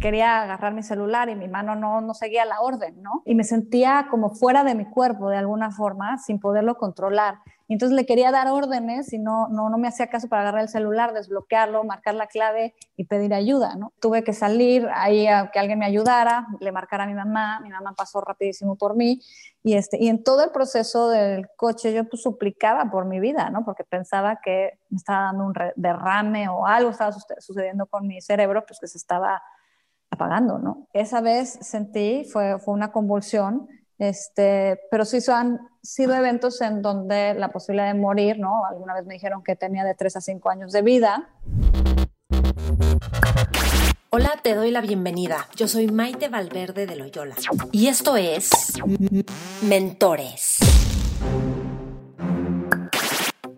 Quería agarrar mi celular y mi mano no, seguía la orden, ¿no? Y me sentía como fuera de mi cuerpo de alguna forma, sin poderlo controlar. Y entonces le quería dar órdenes y no, no, no me hacía caso para agarrar el celular, desbloquearlo, marcar la clave y pedir ayuda, ¿no? Tuve que salir ahí a que alguien me ayudara, le marcara a mi mamá, mi mamá pasó rapidísimo por mí y, este, y en todo el proceso del coche yo pues suplicaba por mi vida, ¿no? Porque pensaba que me estaba dando un derrame o algo estaba sucediendo con mi cerebro, pues que se estaba apagando, ¿no? Esa vez sentí, fue, fue una convulsión, este, pero sí han sido eventos en donde la posibilidad de morir, ¿no? Alguna vez me dijeron que tenía de 3 a 5 años de vida. Hola, te doy la bienvenida. Yo soy Maite Valverde de Loyola y esto es Mentores.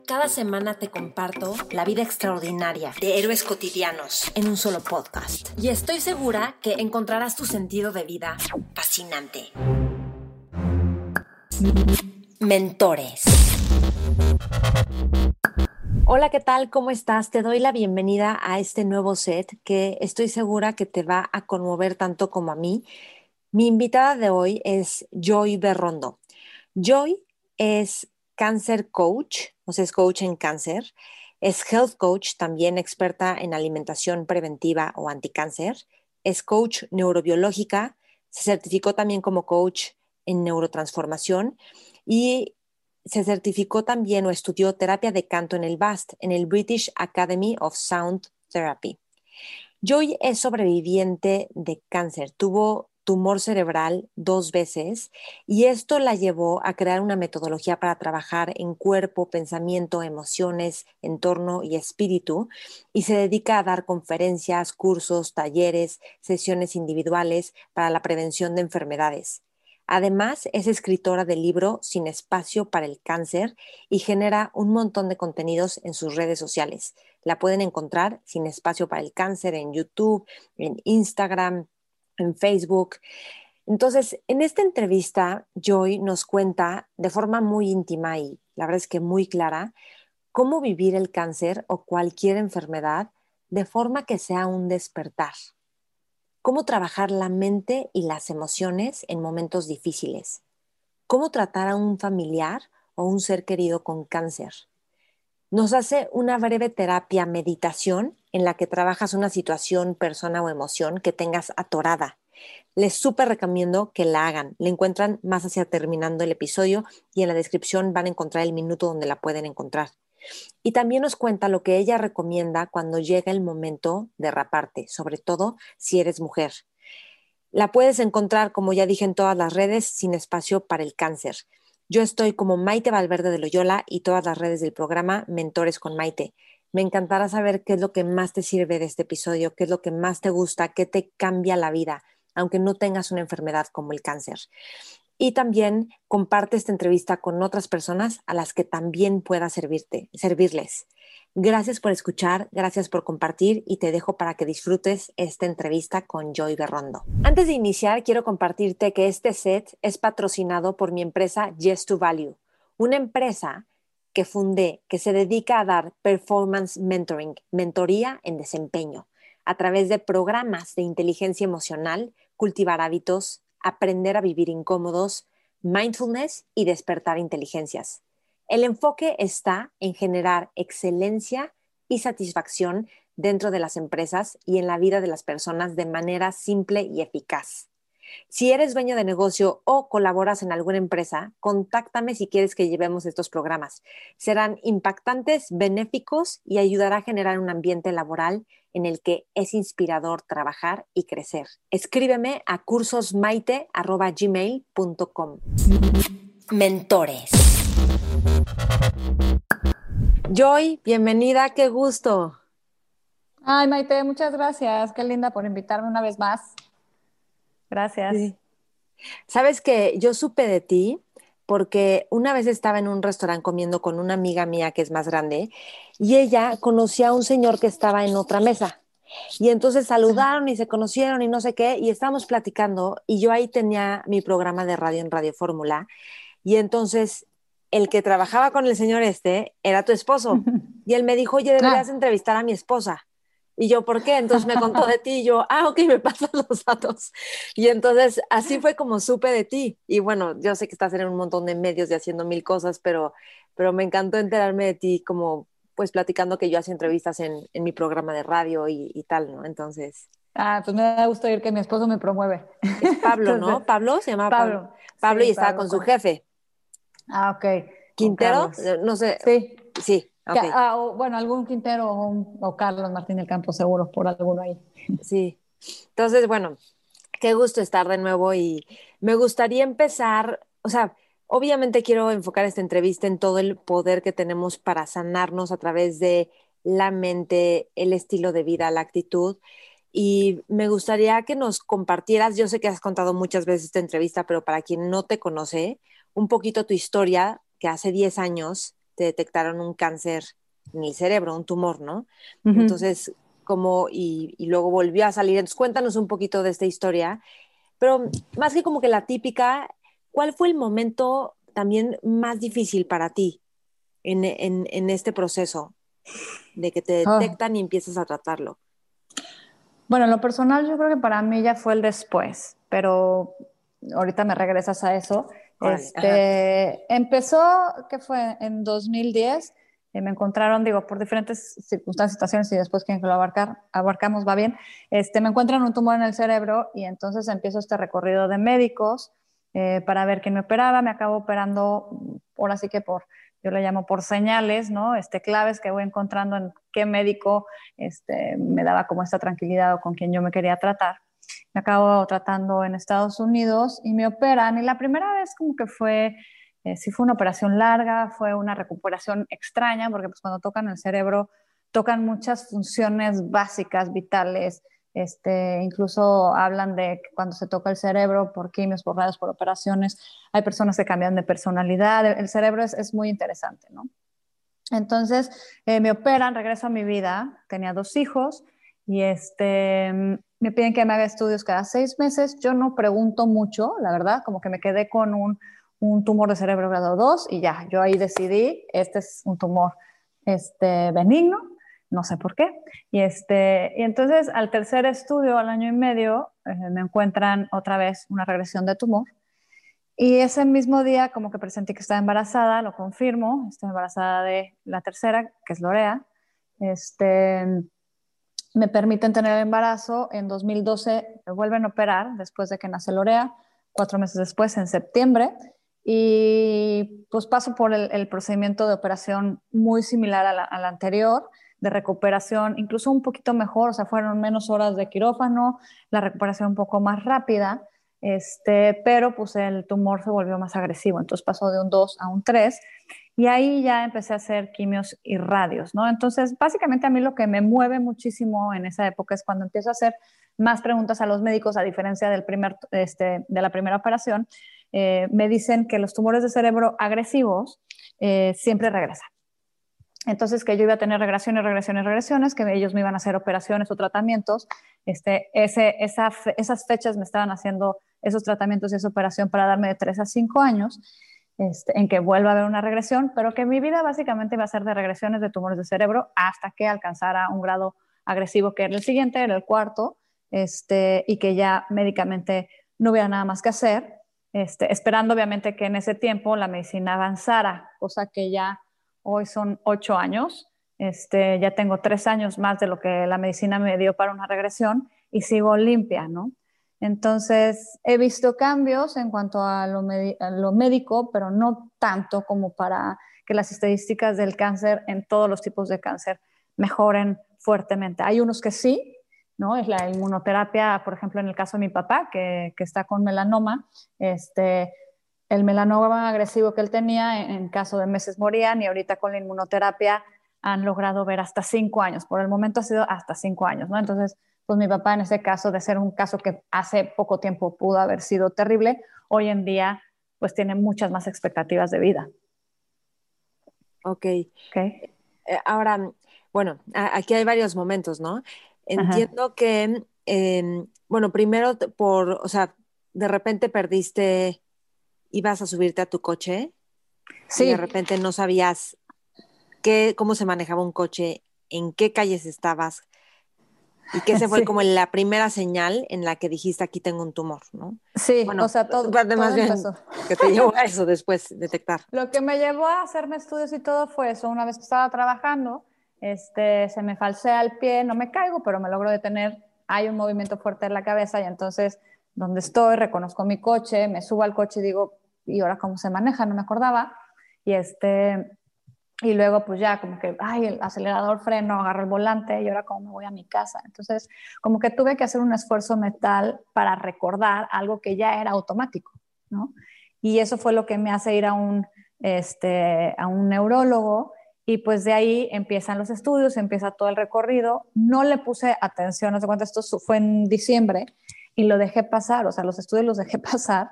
Cada semana te comparto la vida extraordinaria de héroes cotidianos en un solo podcast. Y estoy segura que encontrarás tu sentido de vida fascinante. Mentores. Hola, ¿qué tal? ¿Cómo estás? Te doy la bienvenida a este nuevo set que estoy segura que te va a conmover tanto como a mí. Mi invitada de hoy es Joy Berrondo. Joy es cancer coach, o sea, es coach en cáncer. Es health coach, también experta en alimentación preventiva o anticáncer. Es coach neurobiológica. Se certificó también como coach en neurotransformación y se certificó también o estudió terapia de canto en el BAST, en el British Academy of Sound Therapy. Joy es sobreviviente de cáncer, tuvo tumor cerebral dos veces y esto la llevó a crear una metodología para trabajar en cuerpo, pensamiento, emociones, entorno y espíritu y se dedica a dar conferencias, cursos, talleres, sesiones individuales para la prevención de enfermedades. Además, es escritora del libro Sin espacio para el cáncer y genera un montón de contenidos en sus redes sociales. La pueden encontrar Sin espacio para el cáncer en YouTube, en Instagram, en Facebook. Entonces, en esta entrevista, Joy nos cuenta de forma muy íntima y la verdad es que muy clara cómo vivir el cáncer o cualquier enfermedad de forma que sea un despertar cómo trabajar la mente y las emociones en momentos difíciles, cómo tratar a un familiar o un ser querido con cáncer. Nos hace una breve terapia meditación en la que trabajas una situación, persona o emoción que tengas atorada. Les súper recomiendo que la hagan. La encuentran más hacia terminando el episodio y en la descripción van a encontrar el minuto donde la pueden encontrar. Y también nos cuenta lo que ella recomienda cuando llega el momento de raparte, sobre todo si eres mujer. La puedes encontrar, como ya dije, en todas las redes, sin espacio para el cáncer. Yo estoy como Maite Valverde de Loyola y todas las redes del programa Mentores con Maite. Me encantará saber qué es lo que más te sirve de este episodio, qué es lo que más te gusta, qué te cambia la vida, aunque no tengas una enfermedad como el cáncer y también comparte esta entrevista con otras personas a las que también pueda servirte, servirles. Gracias por escuchar, gracias por compartir y te dejo para que disfrutes esta entrevista con Joy Berrondo. Antes de iniciar, quiero compartirte que este set es patrocinado por mi empresa Yes to Value, una empresa que fundé que se dedica a dar performance mentoring, mentoría en desempeño, a través de programas de inteligencia emocional, cultivar hábitos, aprender a vivir incómodos, mindfulness y despertar inteligencias. El enfoque está en generar excelencia y satisfacción dentro de las empresas y en la vida de las personas de manera simple y eficaz. Si eres dueño de negocio o colaboras en alguna empresa, contáctame si quieres que llevemos estos programas. Serán impactantes, benéficos y ayudará a generar un ambiente laboral en el que es inspirador trabajar y crecer. Escríbeme a cursosmaite.gmail.com. Mentores. Joy, bienvenida, qué gusto. Ay, Maite, muchas gracias. Qué linda por invitarme una vez más. Gracias. Sabes que yo supe de ti porque una vez estaba en un restaurante comiendo con una amiga mía que es más grande y ella conocía a un señor que estaba en otra mesa. Y entonces saludaron y se conocieron y no sé qué, y estábamos platicando y yo ahí tenía mi programa de radio en Radio Fórmula y entonces el que trabajaba con el señor este era tu esposo y él me dijo, oye, deberías ah. entrevistar a mi esposa. Y yo, ¿por qué? Entonces me contó de ti y yo, ah, ok, me pasan los datos. Y entonces así fue como supe de ti. Y bueno, yo sé que estás en un montón de medios y haciendo mil cosas, pero, pero me encantó enterarme de ti como pues platicando que yo hacía entrevistas en, en mi programa de radio y, y, tal, ¿no? Entonces... Ah, pues me da gusto oír que mi esposo me promueve. Es Pablo, ¿no? Pablo se llama Pablo. Pablo, Pablo y estaba con su jefe. Ah, ok. ¿Quintero? No sé. Sí. Sí. Okay. Ah, o, bueno, algún Quintero o, un, o, Carlos Martín del Campo, seguro, por alguno ahí. Sí. Entonces, bueno, qué gusto estar de nuevo y me gustaría empezar, o sea, Obviamente quiero enfocar esta entrevista en todo el poder que tenemos para sanarnos a través de la mente, el estilo de vida, la actitud. Y me gustaría que nos compartieras, yo sé que has contado muchas veces esta entrevista, pero para quien no te conoce, un poquito tu historia, que hace 10 años te detectaron un cáncer en el cerebro, un tumor, ¿no? Uh -huh. Entonces, como, y, y, luego volvió a salir. Entonces, cuéntanos un poquito de esta historia, pero más que como que la típica, ¿cuál fue el momento también más difícil para ti en, en, en este proceso de que te detectan oh. y empiezas a tratarlo? Bueno, en lo personal yo creo que para mí ya fue el después, pero ahorita me regresas a eso. Este, empezó, ¿qué fue? En 2010, eh, me encontraron, digo, por diferentes circunstancias, situaciones y después que lo abarcar, abarcamos va bien, este, me encuentran un tumor en el cerebro y entonces empiezo este recorrido de médicos eh, para ver quién me operaba, me acabo operando, ahora sí que por, yo le llamo por señales, ¿no? Este, claves que voy encontrando en qué médico este, me daba como esta tranquilidad o con quien yo me quería tratar. Me acabo tratando en Estados Unidos y me operan y la primera vez como que fue, eh, sí fue una operación larga, fue una recuperación extraña porque pues cuando tocan el cerebro tocan muchas funciones básicas, vitales, este, incluso hablan de que cuando se toca el cerebro por quimios, por por operaciones, hay personas que cambian de personalidad. El, el cerebro es, es, muy interesante, ¿no? Entonces, eh, me operan, regreso a mi vida, tenía dos hijos y este, me piden que me haga estudios cada seis meses. Yo no pregunto mucho, la verdad, como que me quedé con un, un tumor de cerebro grado 2 y ya, yo ahí decidí, este es un tumor este, benigno, no sé por qué. Y, este, y entonces al tercer estudio, al año y medio, eh, me encuentran otra vez una regresión de tumor. Y ese mismo día como que presenté que estaba embarazada, lo confirmo, estoy embarazada de la tercera, que es Lorea. Este, me permiten tener el embarazo. En 2012 me vuelven a operar después de que nace Lorea, cuatro meses después, en septiembre. Y pues paso por el, procedimiento de operación muy similar a la, a la anterior de recuperación, incluso un poquito mejor, o sea, fueron menos horas de quirófano, la recuperación un poco más rápida, este, pero pues el tumor se volvió más agresivo, entonces pasó de un 2 a un 3 y ahí ya empecé a hacer quimios y radios, ¿no? Entonces, básicamente a mí lo que me mueve muchísimo en esa época es cuando empiezo a hacer más preguntas a los médicos, a diferencia del primer, este, de la primera operación, eh, me dicen que los tumores de cerebro agresivos eh, siempre regresan. Entonces, que yo iba a tener regresiones, regresiones, regresiones, que ellos me iban a hacer operaciones o tratamientos. Este, ese, esa, esas fechas me estaban haciendo esos tratamientos y esa operación para darme de 3 a 5 años, este, en que vuelva a haber una regresión, pero que mi vida básicamente iba a ser de regresiones de tumores de cerebro hasta que alcanzara un grado agresivo, que era el siguiente, el cuarto, este, y que ya médicamente no hubiera nada más que hacer, este, esperando obviamente que en ese tiempo la medicina avanzara, cosa que ya hoy son ocho años, este, ya tengo tres años más de lo que la medicina me dio para una regresión y sigo limpia, ¿no? Entonces, he visto cambios en cuanto a lo, médico, pero no tanto como para que las estadísticas del cáncer en todos los tipos de cáncer mejoren fuertemente. Hay unos que sí, ¿no? Es la inmunoterapia, por ejemplo, en el caso de mi papá, que, que está con melanoma, este, el melanoma agresivo que él tenía, en caso de meses morían y ahorita con la inmunoterapia han logrado ver hasta cinco años. Por el momento ha sido hasta cinco años, ¿no? Entonces, pues mi papá en ese caso, de ser un caso que hace poco tiempo pudo haber sido terrible, hoy en día pues tiene muchas más expectativas de vida. Ok. okay. Eh, ahora, bueno, aquí hay varios momentos, ¿no? Entiendo Ajá. que, eh, bueno, primero por, o sea, de repente perdiste ibas a subirte a tu coche sí. y de repente no sabías qué, cómo se manejaba un coche, en qué calles estabas, Y que ese fue como la primera señal en la que dijiste aquí tengo un tumor, ¿no? Sí, o sea, todo, más bien que te llevó a eso después, detectar. Lo que me llevó a hacerme estudios y todo fue eso. Una vez que estaba trabajando, este, se me falsea el pie, no me caigo, pero me logro detener. Hay un movimiento fuerte en la cabeza y entonces, donde estoy, reconozco mi coche, me subo al coche y digo, ¿y ahora cómo se maneja? No me acordaba. Y este, y luego pues ya como que, ay, el acelerador freno, agarro el volante y ahora cómo me voy a mi casa. Entonces, como que tuve que hacer un esfuerzo mental para recordar algo que ya era automático, ¿no? Y eso fue lo que me hace ir a un, este, a un neurólogo y pues de ahí empiezan los estudios, empieza todo el recorrido. No le puse atención, no sé cuánto, esto fue en diciembre y lo dejé pasar, o sea, los estudios los dejé pasar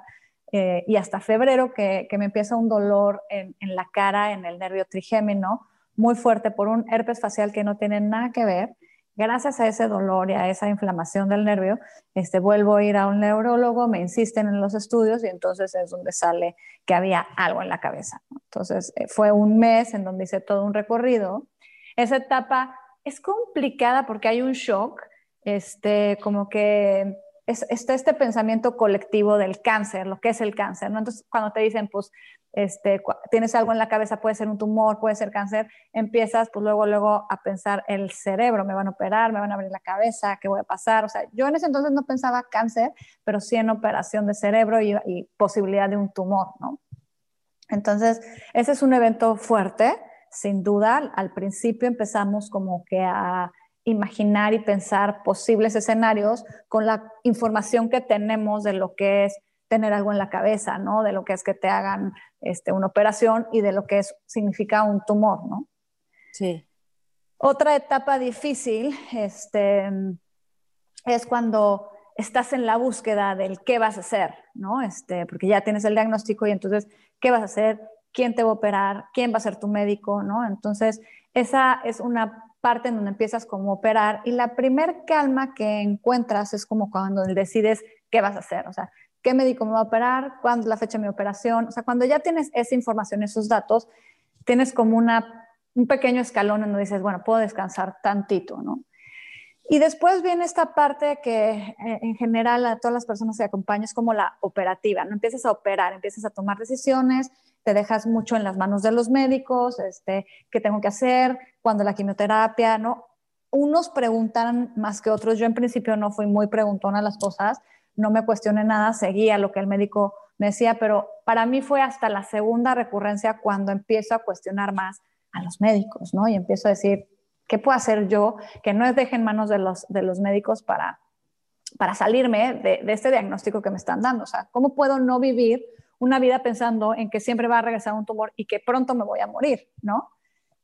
eh, y hasta febrero que, me empieza un dolor en, la cara, en el nervio trigémino, muy fuerte por un herpes facial que no tiene nada que ver. Gracias a ese dolor y a esa inflamación del nervio, este, vuelvo a ir a un neurólogo, me insisten en los estudios y entonces es donde sale que había algo en la cabeza. Entonces eh, fue un mes en donde hice todo un recorrido. Esa etapa es complicada porque hay un shock, este, como que es, está este pensamiento colectivo del cáncer, lo que es el cáncer, ¿no? Entonces, cuando te dicen, pues, este, tienes algo en la cabeza, puede ser un tumor, puede ser cáncer, empiezas, pues, luego, luego a pensar el cerebro, me van a operar, me van a abrir la cabeza, ¿qué voy a pasar? O sea, yo en ese entonces no pensaba cáncer, pero sí en operación de cerebro y, y posibilidad de un tumor, ¿no? Entonces, ese es un evento fuerte, sin duda. Al principio empezamos como que a imaginar y pensar posibles escenarios con la información que tenemos de lo que es tener algo en la cabeza, ¿no? De lo que es que te hagan este, una operación y de lo que es, significa un tumor, ¿no? Sí. Otra etapa difícil este, es cuando estás en la búsqueda del qué vas a hacer, ¿no? Este, porque ya tienes el diagnóstico y entonces, ¿qué vas a hacer? ¿Quién te va a operar? ¿Quién va a ser tu médico? ¿no? Entonces, esa es una parte en donde empiezas como a operar y la primer calma que encuentras es como cuando decides qué vas a hacer, o sea, qué médico me va a operar, cuándo la fecha de mi operación, o sea, cuando ya tienes esa información, esos datos, tienes como una, un pequeño escalón en donde dices, bueno, puedo descansar tantito, ¿no? Y después viene esta parte que eh, en general a todas las personas que acompañan es como la operativa, no empiezas a operar, empiezas a tomar decisiones, te dejas mucho en las manos de los médicos, este, qué tengo que hacer, cuando la quimioterapia, ¿no? Unos preguntan más que otros. Yo en principio no fui muy preguntona a las cosas, no me cuestioné nada, seguía lo que el médico me decía, pero para mí fue hasta la segunda recurrencia cuando empiezo a cuestionar más a los médicos, ¿no? Y empiezo a decir, ¿qué puedo hacer yo que no deje en manos de los, de los médicos para, para salirme de, de este diagnóstico que me están dando? O sea, ¿cómo puedo no vivir una vida pensando en que siempre va a regresar un tumor y que pronto me voy a morir, ¿no?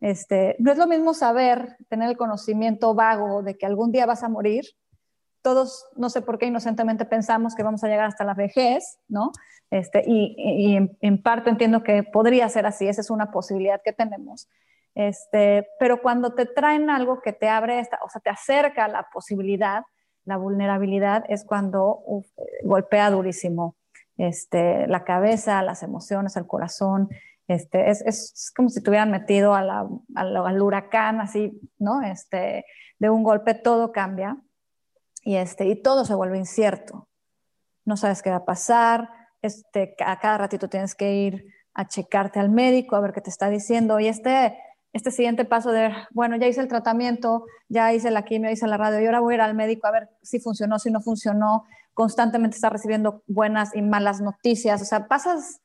Este, no es lo mismo saber, tener el conocimiento vago de que algún día vas a morir. Todos, no sé por qué inocentemente pensamos que vamos a llegar hasta la vejez, ¿no? Este, y, en, parte entiendo que podría ser así, esa es una posibilidad que tenemos. Este, pero cuando te traen algo que te abre, esta, o sea, te acerca la posibilidad, la vulnerabilidad, es cuando golpea durísimo este, la cabeza, las emociones, el corazón. Este, es, es como si te hubieran metido al huracán, así, ¿no? Este, de un golpe todo cambia y, este, y todo se vuelve incierto. No sabes qué va a pasar, este, a cada ratito tienes que ir a checarte al médico, a ver qué te está diciendo. Y este, este siguiente paso de, bueno, ya hice el tratamiento, ya hice la quimio, hice la radio, y ahora voy a ir al médico a ver si funcionó, si no funcionó, constantemente está recibiendo buenas y malas noticias, o sea, pasas,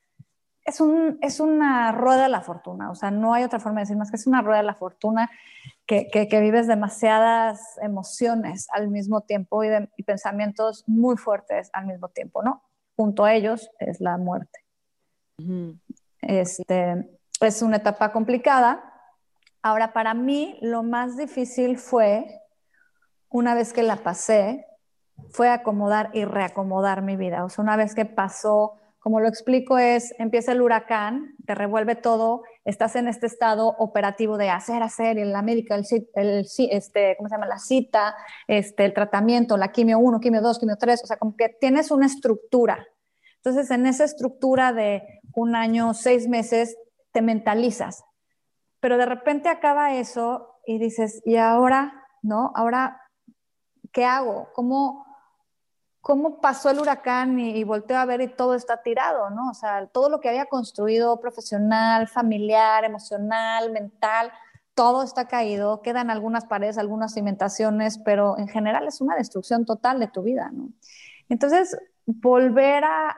es, un, es una rueda de la fortuna, o sea, no hay otra forma de decir más que es una rueda de la fortuna que, que, vives demasiadas emociones al mismo tiempo y, y pensamientos muy fuertes al mismo tiempo, ¿no? Junto a ellos es la muerte. este, es una etapa complicada. Ahora, para mí, lo más difícil fue, una vez que la pasé, fue acomodar y reacomodar mi vida. O sea, una vez que pasó, como lo explico, es, empieza el huracán, te revuelve todo, estás en este estado operativo de hacer, hacer, en la médica, el, el, este, ¿cómo se llama? La cita, este, el tratamiento, la quimio 1, quimio 2, quimio 3, o sea, como que tienes una estructura. Entonces, en esa estructura de un año, seis meses, te mentalizas. Pero de repente acaba eso y dices, ¿y ahora? ¿No? Ahora ¿qué hago? ¿Cómo, cómo pasó el huracán y, volteo a ver y todo está tirado, ¿no? O sea, todo lo que había construido profesional, familiar, emocional, mental, todo está caído, quedan algunas paredes, algunas cimentaciones, pero en general es una destrucción total de tu vida, ¿no? Entonces, volver a,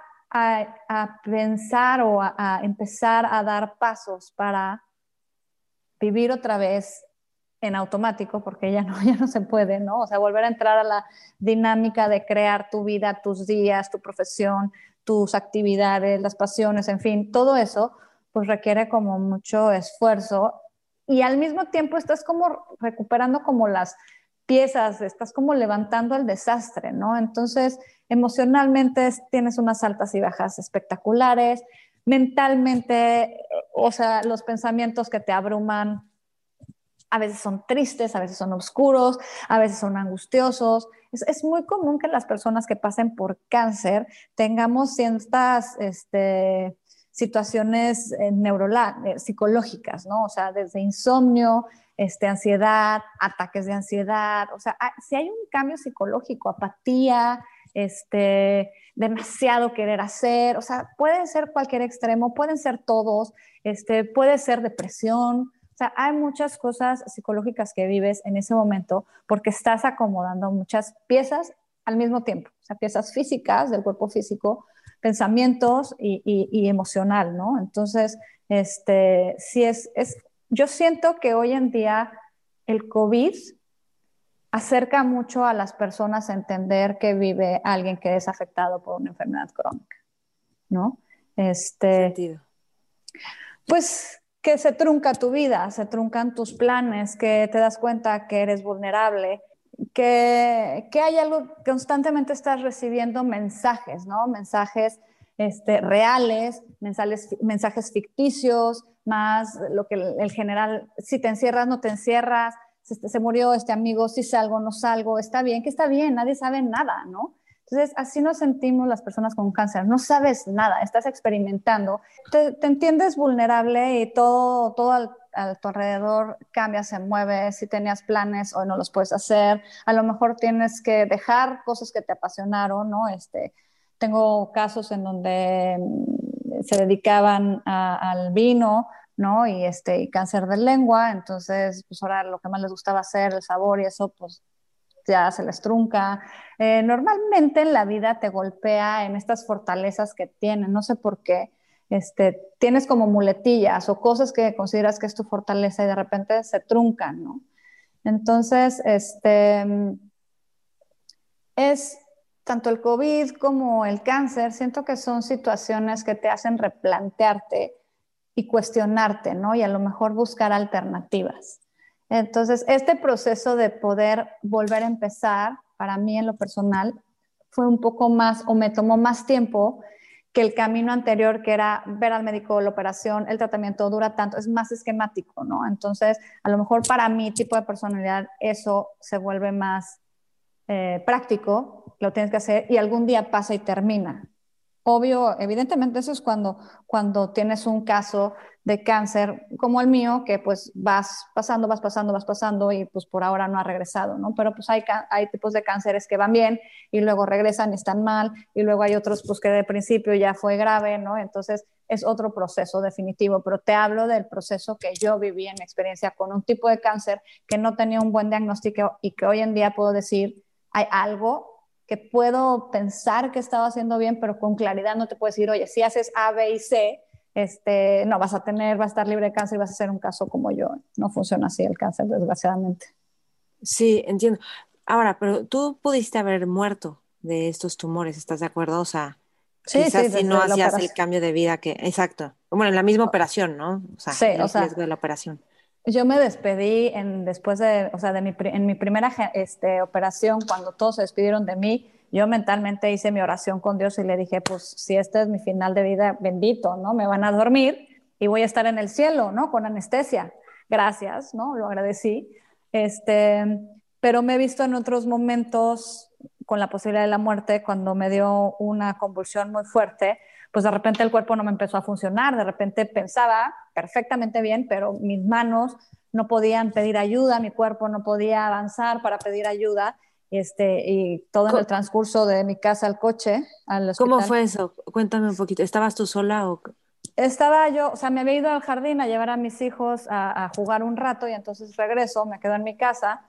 pensar o a, empezar a dar pasos para vivir otra vez en automático, porque ya no, ya no se puede, ¿no? O sea, volver a entrar a la dinámica de crear tu vida, tus días, tu profesión, tus actividades, las pasiones, en fin, todo eso, pues requiere como mucho esfuerzo y al mismo tiempo estás como recuperando como las piezas, estás como levantando el desastre, ¿no? Entonces, emocionalmente tienes unas altas y bajas espectaculares, mentalmente, o sea, los pensamientos que te abruman a veces son tristes, a veces son oscuros, a veces son angustiosos. Es, muy común que las personas que pasen por cáncer tengamos ciertas este, situaciones eh, eh, psicológicas, ¿no? O sea, desde insomnio, este, ansiedad, ataques de ansiedad, o sea, si hay un cambio psicológico, apatía, este, demasiado querer hacer, o sea, puede ser cualquier extremo, pueden ser todos, este, puede ser depresión, sea, hay muchas cosas psicológicas que vives en ese momento porque estás acomodando muchas piezas al mismo tiempo, o sea, piezas físicas del cuerpo físico, pensamientos y, emocional, ¿no? Entonces, este, si es, es, yo siento que hoy en día el COVID acerca mucho a las personas a entender que vive alguien que es afectado por una enfermedad crónica, ¿no? Este, Pues que se trunca tu vida, se truncan tus planes, que te das cuenta que eres vulnerable, que, que hay algo, constantemente estás recibiendo mensajes, ¿no? Mensajes este, reales, mensajes, mensajes ficticios, más lo que el, general, si te encierras, no te encierras, se, se murió este amigo, si salgo, no salgo, está bien, que está bien, nadie sabe nada, ¿no? Entonces, así nos sentimos las personas con cáncer. No sabes nada, estás experimentando, te, entiendes vulnerable y todo, todo a tu alrededor cambia, se mueve. Si tenías planes, hoy no los puedes hacer. A lo mejor tienes que dejar cosas que te apasionaron, ¿no? Este, tengo casos en donde mm, se dedicaban al vino, ¿no? Y, este, y cáncer de lengua, entonces, pues ahora lo que más les gustaba hacer, el sabor y eso, pues ya se les trunca. Eh, normalmente en la vida te golpea en estas fortalezas que tienen, no sé por qué. Este, tienes como muletillas o cosas que consideras que es tu fortaleza y de repente se truncan, ¿no? Entonces, este, es tanto el COVID como el cáncer, siento que son situaciones que te hacen replantearte y cuestionarte, ¿no? Y a lo mejor buscar alternativas. Entonces, este proceso de poder volver a empezar, para mí en lo personal, fue un poco más o me tomó más tiempo que el camino anterior, que era ver al médico, la operación, el tratamiento dura tanto, es más esquemático, ¿no? Entonces, a lo mejor para mi tipo de personalidad eso se vuelve más eh, práctico, lo tienes que hacer y algún día pasa y termina. Obvio, evidentemente eso es cuando, cuando tienes un caso de cáncer como el mío, que pues vas pasando, vas pasando, vas pasando y pues por ahora no ha regresado, ¿no? Pero pues hay, hay tipos de cánceres que van bien y luego regresan y están mal y luego hay otros pues que de principio ya fue grave, ¿no? Entonces es otro proceso definitivo, pero te hablo del proceso que yo viví en mi experiencia con un tipo de cáncer que no tenía un buen diagnóstico y que hoy en día puedo decir, hay algo que puedo pensar que estaba haciendo bien, pero con claridad no te puedo decir, oye, si haces A, B y C, este, no vas a tener, vas a estar libre de cáncer y vas a ser un caso como yo. No funciona así el cáncer, desgraciadamente. Sí, entiendo. Ahora, pero tú pudiste haber muerto de estos tumores, ¿estás de acuerdo? O sea, sí, quizás si no hacías el cambio de vida que, exacto. Bueno, en la misma operación, ¿no? O sea, el riesgo de la operación. Yo me despedí en, después de, o sea, de mi, en mi primera este, operación, cuando todos se despidieron de mí, yo mentalmente hice mi oración con Dios y le dije, pues si este es mi final de vida, bendito, ¿no? Me van a dormir y voy a estar en el cielo, ¿no? Con anestesia. Gracias, ¿no? Lo agradecí. Este, pero me he visto en otros momentos con la posibilidad de la muerte, cuando me dio una convulsión muy fuerte, pues de repente el cuerpo no me empezó a funcionar, de repente pensaba perfectamente bien, pero mis manos no podían pedir ayuda, mi cuerpo no podía avanzar para pedir ayuda y, este, y todo en el transcurso de mi casa al coche, al hospital. ¿Cómo fue eso? Cuéntame un poquito. ¿Estabas tú sola o...? Estaba yo, o sea, me había ido al jardín a llevar a mis hijos a, a jugar un rato y entonces regreso, me quedo en mi casa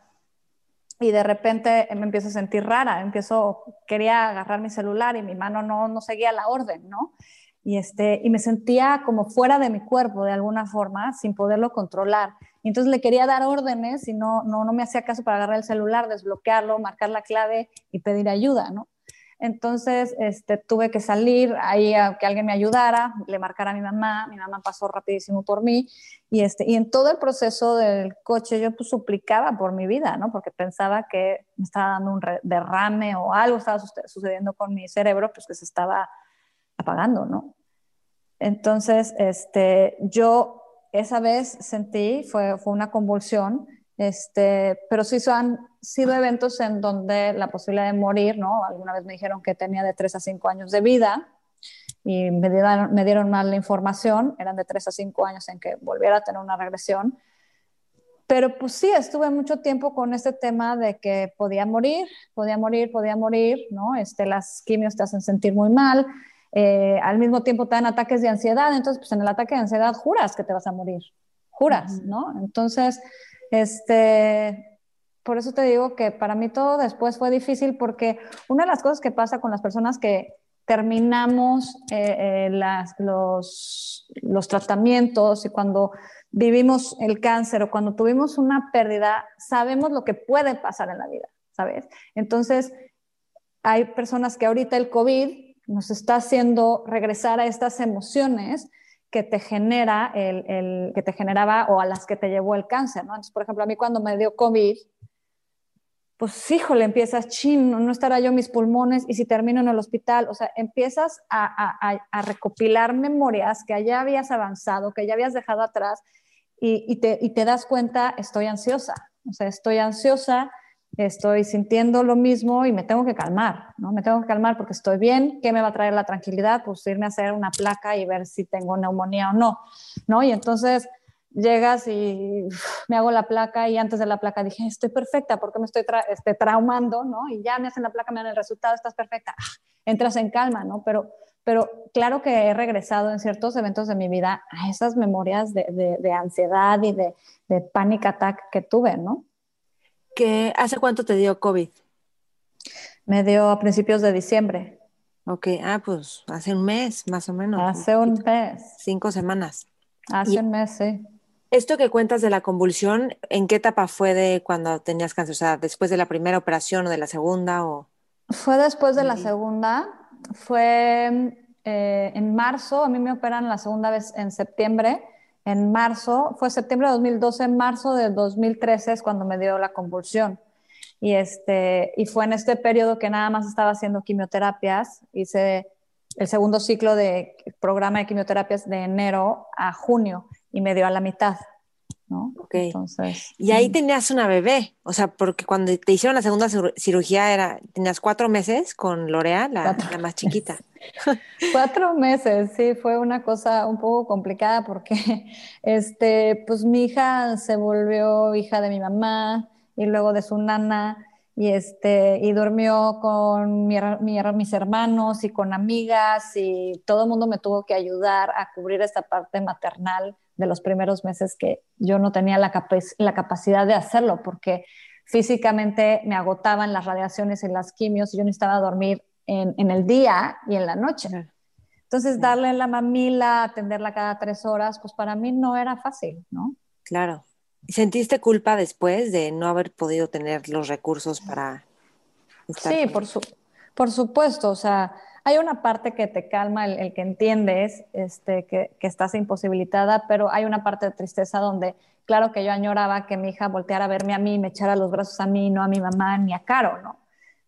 y de repente me empiezo a sentir rara, empiezo, quería agarrar mi celular y mi mano no, no seguía la orden, ¿no? Y, este, y me sentía como fuera de mi cuerpo de alguna forma, sin poderlo controlar. Y entonces le quería dar órdenes y no, no, no me hacía caso para agarrar el celular, desbloquearlo, marcar la clave y pedir ayuda, ¿no? Entonces este, tuve que salir ahí a que alguien me ayudara, le marcara a mi mamá, mi mamá pasó rapidísimo por mí y, este, y en todo el proceso del coche yo pues suplicaba por mi vida, ¿no? Porque pensaba que me estaba dando un derrame o algo estaba sucediendo con mi cerebro, pues que se estaba apagando, ¿no? Entonces, este, yo esa vez sentí, fue, fue una convulsión, este, pero sí han sido eventos en donde la posibilidad de morir, ¿no? Alguna vez me dijeron que tenía de 3 a 5 años de vida y me dieron, me dieron mal la información, eran de 3 a 5 años en que volviera a tener una regresión. Pero pues sí, estuve mucho tiempo con este tema de que podía morir, podía morir, podía morir, ¿no? Este, las quimios te hacen sentir muy mal, eh, al mismo tiempo te dan ataques de ansiedad, entonces pues en el ataque de ansiedad juras que te vas a morir, juras, ¿no? Entonces este, por eso te digo que para mí todo después fue difícil porque una de las cosas que pasa con las personas que terminamos eh, eh, los, los tratamientos y cuando vivimos el cáncer o cuando tuvimos una pérdida, sabemos lo que puede pasar en la vida, ¿sabes? Entonces, hay personas que ahorita el COVID nos está haciendo regresar a estas emociones que te genera el, que te generaba o a las que te llevó el cáncer, ¿no? Por ejemplo, a mí cuando me dio COVID, pues híjole, empiezas, chin, no estará yo mis pulmones y si termino en el hospital, o sea, empiezas a, recopilar memorias que ya habías avanzado, que ya habías dejado atrás y, te, y te das cuenta, estoy ansiosa, o sea, estoy ansiosa, estoy sintiendo lo mismo y me tengo que calmar, ¿no? Me tengo que calmar porque estoy bien, ¿qué me va a traer la tranquilidad? Pues irme a hacer una placa y ver si tengo neumonía o no, ¿no? Y entonces llegas y me hago la placa y antes de la placa dije, estoy perfecta, porque me estoy este, traumando, ¿no? Y ya me hacen la placa, me dan el resultado, estás perfecta, ah, entras en calma, ¿no? Pero, pero claro que he regresado en ciertos eventos de mi vida a esas memorias de, de, ansiedad y de, de panic attack que tuve, ¿no? ¿Hace cuánto te dio COVID? Me dio a principios de diciembre. Ok, ah, pues hace un mes más o menos. Hace un mes. Cinco semanas. Hace un mes, sí. Esto que cuentas de la convulsión, ¿en qué etapa fue de cuando tenías cáncer? O sea, después de la primera operación o de la segunda o... Fue después de la segunda. Fue eh, en marzo. A mí me operan la segunda vez en septiembre en marzo, fue septiembre de 2012, en marzo de 2013 es cuando me dio la convulsión. Y, este, y fue en este periodo que nada más estaba haciendo quimioterapias. Hice el segundo ciclo de programa de quimioterapias de enero a junio y me dio a la mitad. ¿No? Entonces, y ahí tenías una bebé, o sea, porque cuando te hicieron la segunda cirugía era, tenías cuatro meses con Lorea, la, la más chiquita. cuatro meses, sí, fue una cosa un poco complicada porque, este, pues mi hija se volvió hija de mi mamá y luego de su nana y este y durmió con mis hermanos y con amigas y todo el mundo me tuvo que ayudar a cubrir esta parte maternal de los primeros meses que yo no tenía la, la capacidad de hacerlo porque físicamente me agotaban las radiaciones y las quimios y yo necesitaba dormir en, en el día y en la noche. Entonces, darle la mamila, atenderla cada tres horas, pues para mí no era fácil, ¿no? Claro. ¿Sentiste culpa después de no haber podido tener los recursos para... sí, por, su, por supuesto. O sea, hay una parte que te calma, el, que entiendes este, que, estás imposibilitada, pero hay una parte de tristeza donde, claro que yo añoraba que mi hija volteara a verme a mí, me echara los brazos a mí, no a mi mamá ni a Caro, ¿no?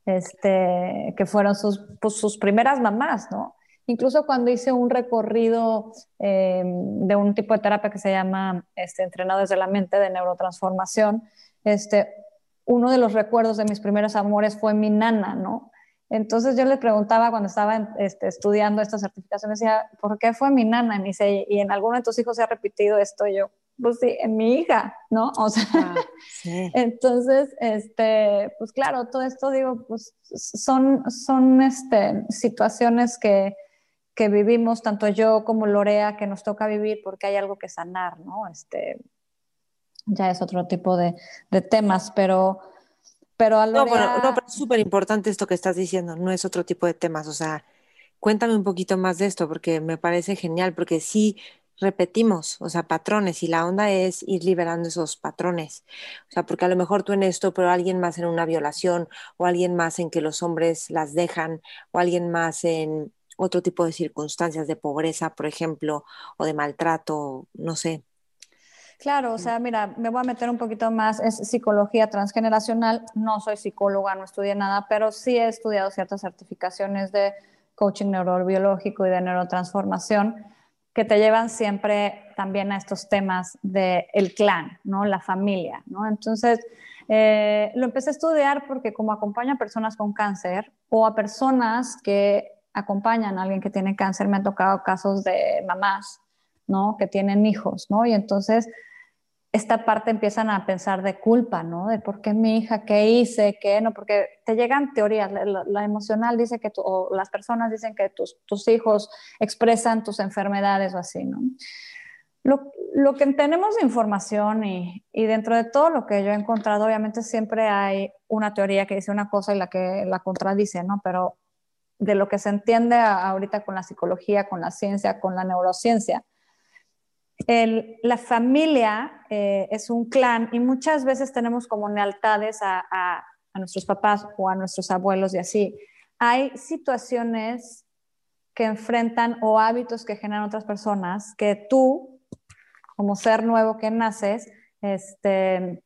Este, que fueron sus, pues, sus primeras mamás, ¿no? Incluso cuando hice un recorrido eh, de un tipo de terapia que se llama este, Entrenado desde la mente de neurotransformación, este, uno de los recuerdos de mis primeros amores fue mi nana, ¿no? Entonces yo le preguntaba cuando estaba este, estudiando esta certificación, decía, ¿por qué fue mi nana? Y, me dice, y en alguno de tus hijos se ha repetido esto, yo, pues sí, en mi hija, ¿no? O sea, ah, entonces, este, pues claro, todo esto digo, pues son, son este, situaciones que, que vivimos, tanto yo como Lorea, que nos toca vivir porque hay algo que sanar, ¿no? Este, ya es otro tipo de, de temas, pero, pero a Lorea... No, pero, no, es súper importante esto que estás diciendo, no es otro tipo de temas, o sea, cuéntame un poquito más de esto, porque me parece genial, porque sí repetimos, o sea, patrones, y la onda es ir liberando esos patrones. O sea, porque a lo mejor tú en esto, pero alguien más en una violación, o alguien más en que los hombres las dejan, o alguien más en otro tipo de circunstancias de pobreza, por ejemplo, o de maltrato, no sé. Claro, o sea, mira, me voy a meter un poquito más, es psicología transgeneracional, no soy psicóloga, no estudié nada, pero sí he estudiado ciertas certificaciones de coaching neurobiológico y de neurotransformación que te llevan siempre también a estos temas del el clan, ¿no? La familia, ¿no? Entonces, eh, lo empecé a estudiar porque como acompaño a personas con cáncer o a personas que acompañan a alguien que tiene cáncer, me han tocado casos de mamás, ¿no? Que tienen hijos, ¿no? Y entonces esta parte empiezan a pensar de culpa, ¿no? De por qué mi hija, qué hice, qué no, porque te llegan teorías, la, emocional dice que o las personas dicen que tus, tus, hijos expresan tus enfermedades o así, ¿no? Lo, lo, que tenemos de información y, y, dentro de todo lo que yo he encontrado, obviamente siempre hay una teoría que dice una cosa y la que la contradice, ¿no? Pero de lo que se entiende ahorita con la psicología, con la ciencia, con la neurociencia, la familia eh, es un clan y muchas veces tenemos como lealtades a, a, nuestros papás o a nuestros abuelos y así. Hay situaciones que enfrentan o hábitos que generan otras personas que tú, como ser nuevo que naces, este,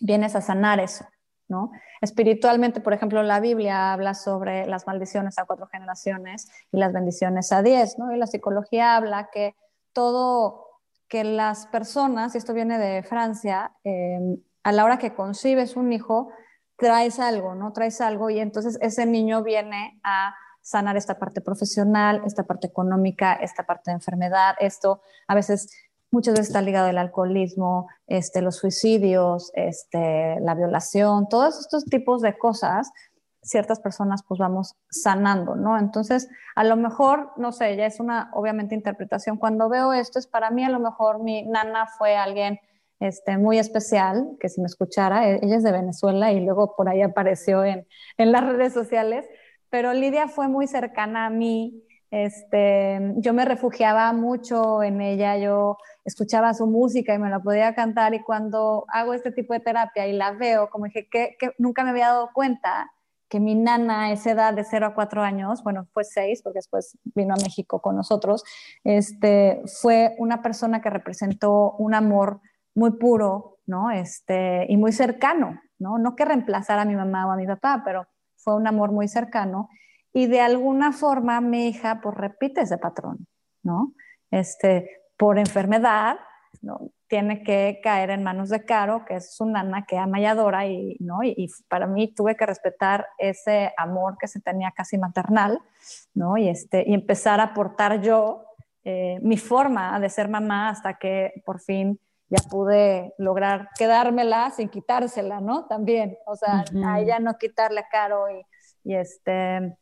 vienes a sanar eso. ¿no? Espiritualmente, por ejemplo, la Biblia habla sobre las maldiciones a cuatro generaciones y las bendiciones a diez, ¿no? Y la psicología habla que todo que las personas, y esto viene de Francia, em, a la hora que concibes un hijo, traes algo, ¿no? Traes algo y entonces ese niño viene a sanar esta parte profesional, esta parte económica, esta parte de enfermedad, esto a veces, muchas veces está ligado al alcoholismo, este, los suicidios, este, la violación, todos estos tipos de cosas ciertas personas pues vamos sanando, ¿no? Entonces, a lo mejor, no sé, ya es una obviamente interpretación. Cuando veo esto es para mí a lo mejor mi nana fue alguien este, muy especial, que si me escuchara, e, ella es de Venezuela y luego por ahí apareció en, en las redes sociales, pero Lidia fue muy cercana a mí, este, yo me refugiaba mucho en ella, yo escuchaba su música y me la podía cantar y cuando hago este tipo de terapia y la veo, como dije, que, que nunca me había dado cuenta que mi nana esa edad de 0 a 4 años, bueno, fue 6 porque después vino a México con nosotros, este, fue una persona que representó un amor muy puro, ¿no? Este, y muy cercano, ¿no? No que reemplazara a mi mamá o a mi papá, pero fue un amor muy cercano. Y de alguna forma mi hija, pues repite ese patrón, ¿no? Este, por enfermedad, ¿no? Tiene que caer en manos de Caro, que es su nana que ama y adora, y, ¿no? y, para mí tuve que respetar ese amor que se tenía casi maternal, ¿no? y, este, y empezar a aportar yo eh, mi forma de ser mamá hasta que por fin ya pude lograr quedármela sin quitársela, ¿no? También, o sea, a ella no quitarle a Caro y, y este,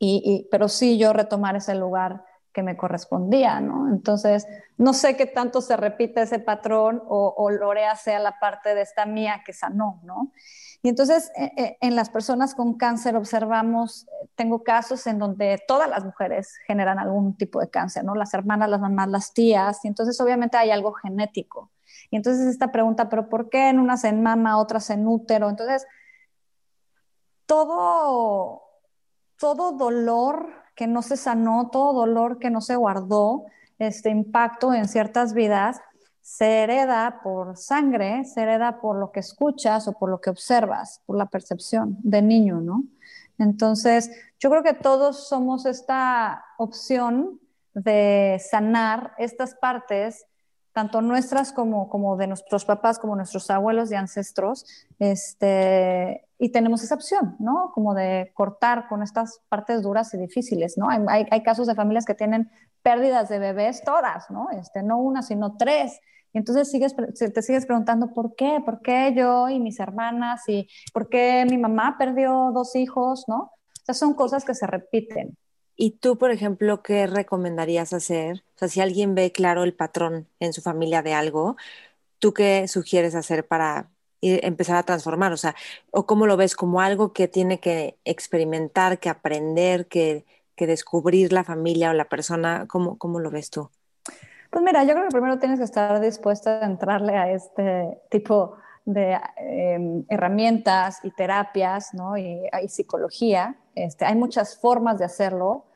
y, pero sí yo retomar ese lugar que me correspondía, ¿no? Entonces, no sé qué tanto se repite ese patrón o, Lorea sea la parte de esta mía que sanó, ¿no? Y entonces, eh, eh, en las personas con cáncer observamos, tengo casos en donde todas las mujeres generan algún tipo de cáncer, ¿no? Las hermanas, las mamás, las tías, y entonces obviamente hay algo genético. Y entonces esta pregunta, ¿pero por qué en unas en mama, otras en útero? Entonces, todo, todo dolor que no se sanó, todo dolor que no se guardó, este impacto en ciertas vidas, se hereda por sangre, se hereda por lo que escuchas o por lo que observas, por la percepción de niño, ¿no? Entonces, yo creo que todos somos esta opción de sanar estas partes tanto nuestras como, como de nuestros papás, como nuestros abuelos y ancestros, este, y tenemos esa opción, ¿no? Como de cortar con estas partes duras y difíciles, ¿no? Hay, hay, casos de familias que tienen pérdidas de bebés todas, ¿no? Este, no una, sino tres, Y entonces sigues, te sigues preguntando, ¿por qué? ¿Por qué yo y mis hermanas? ¿Y por qué mi mamá perdió dos hijos? ¿No? O sea, son cosas que se repiten. ¿Y tú, por ejemplo, qué recomendarías hacer? O sea, si alguien ve claro el patrón en su familia de algo, ¿tú qué sugieres hacer para empezar a transformar? O sea, ¿o cómo lo ves? ¿Como algo que tiene que experimentar, que aprender, que, que descubrir la familia o la persona? ¿Cómo, ¿Cómo lo ves tú? Pues mira, yo creo que primero tienes que estar dispuesta a entrarle a este tipo em, herramientas y terapias, ¿no? Y psicología. Este, hay muchas formas de hacerlo.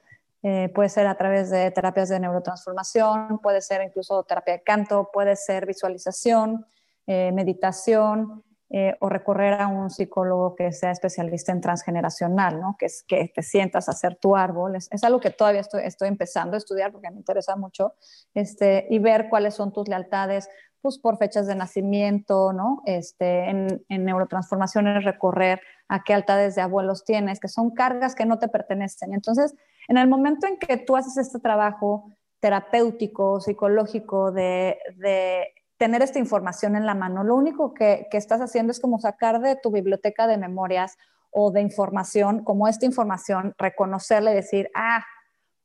Eh, puede ser a través de terapias de neurotransformación, puede ser incluso terapia de canto, puede ser visualización, eh, meditación, eh, o recorrer a un psicólogo que sea especialista en transgeneracional, ¿no? que es que te sientas a hacer tu árbol. Es, algo que todavía estoy, estoy, empezando a estudiar porque me interesa mucho, este, y ver cuáles son tus lealtades pues, por fechas de nacimiento, ¿no? este, en, en neurotransformaciones recorrer a qué lealtades de abuelos tienes, que son cargas que no te pertenecen. Entonces, en el momento en que tú haces este trabajo terapéutico, psicológico, de, de tener esta información en la mano. Lo único que, estás haciendo es como sacar de tu biblioteca de memorias o de información, como esta información, reconocerle y decir, ah,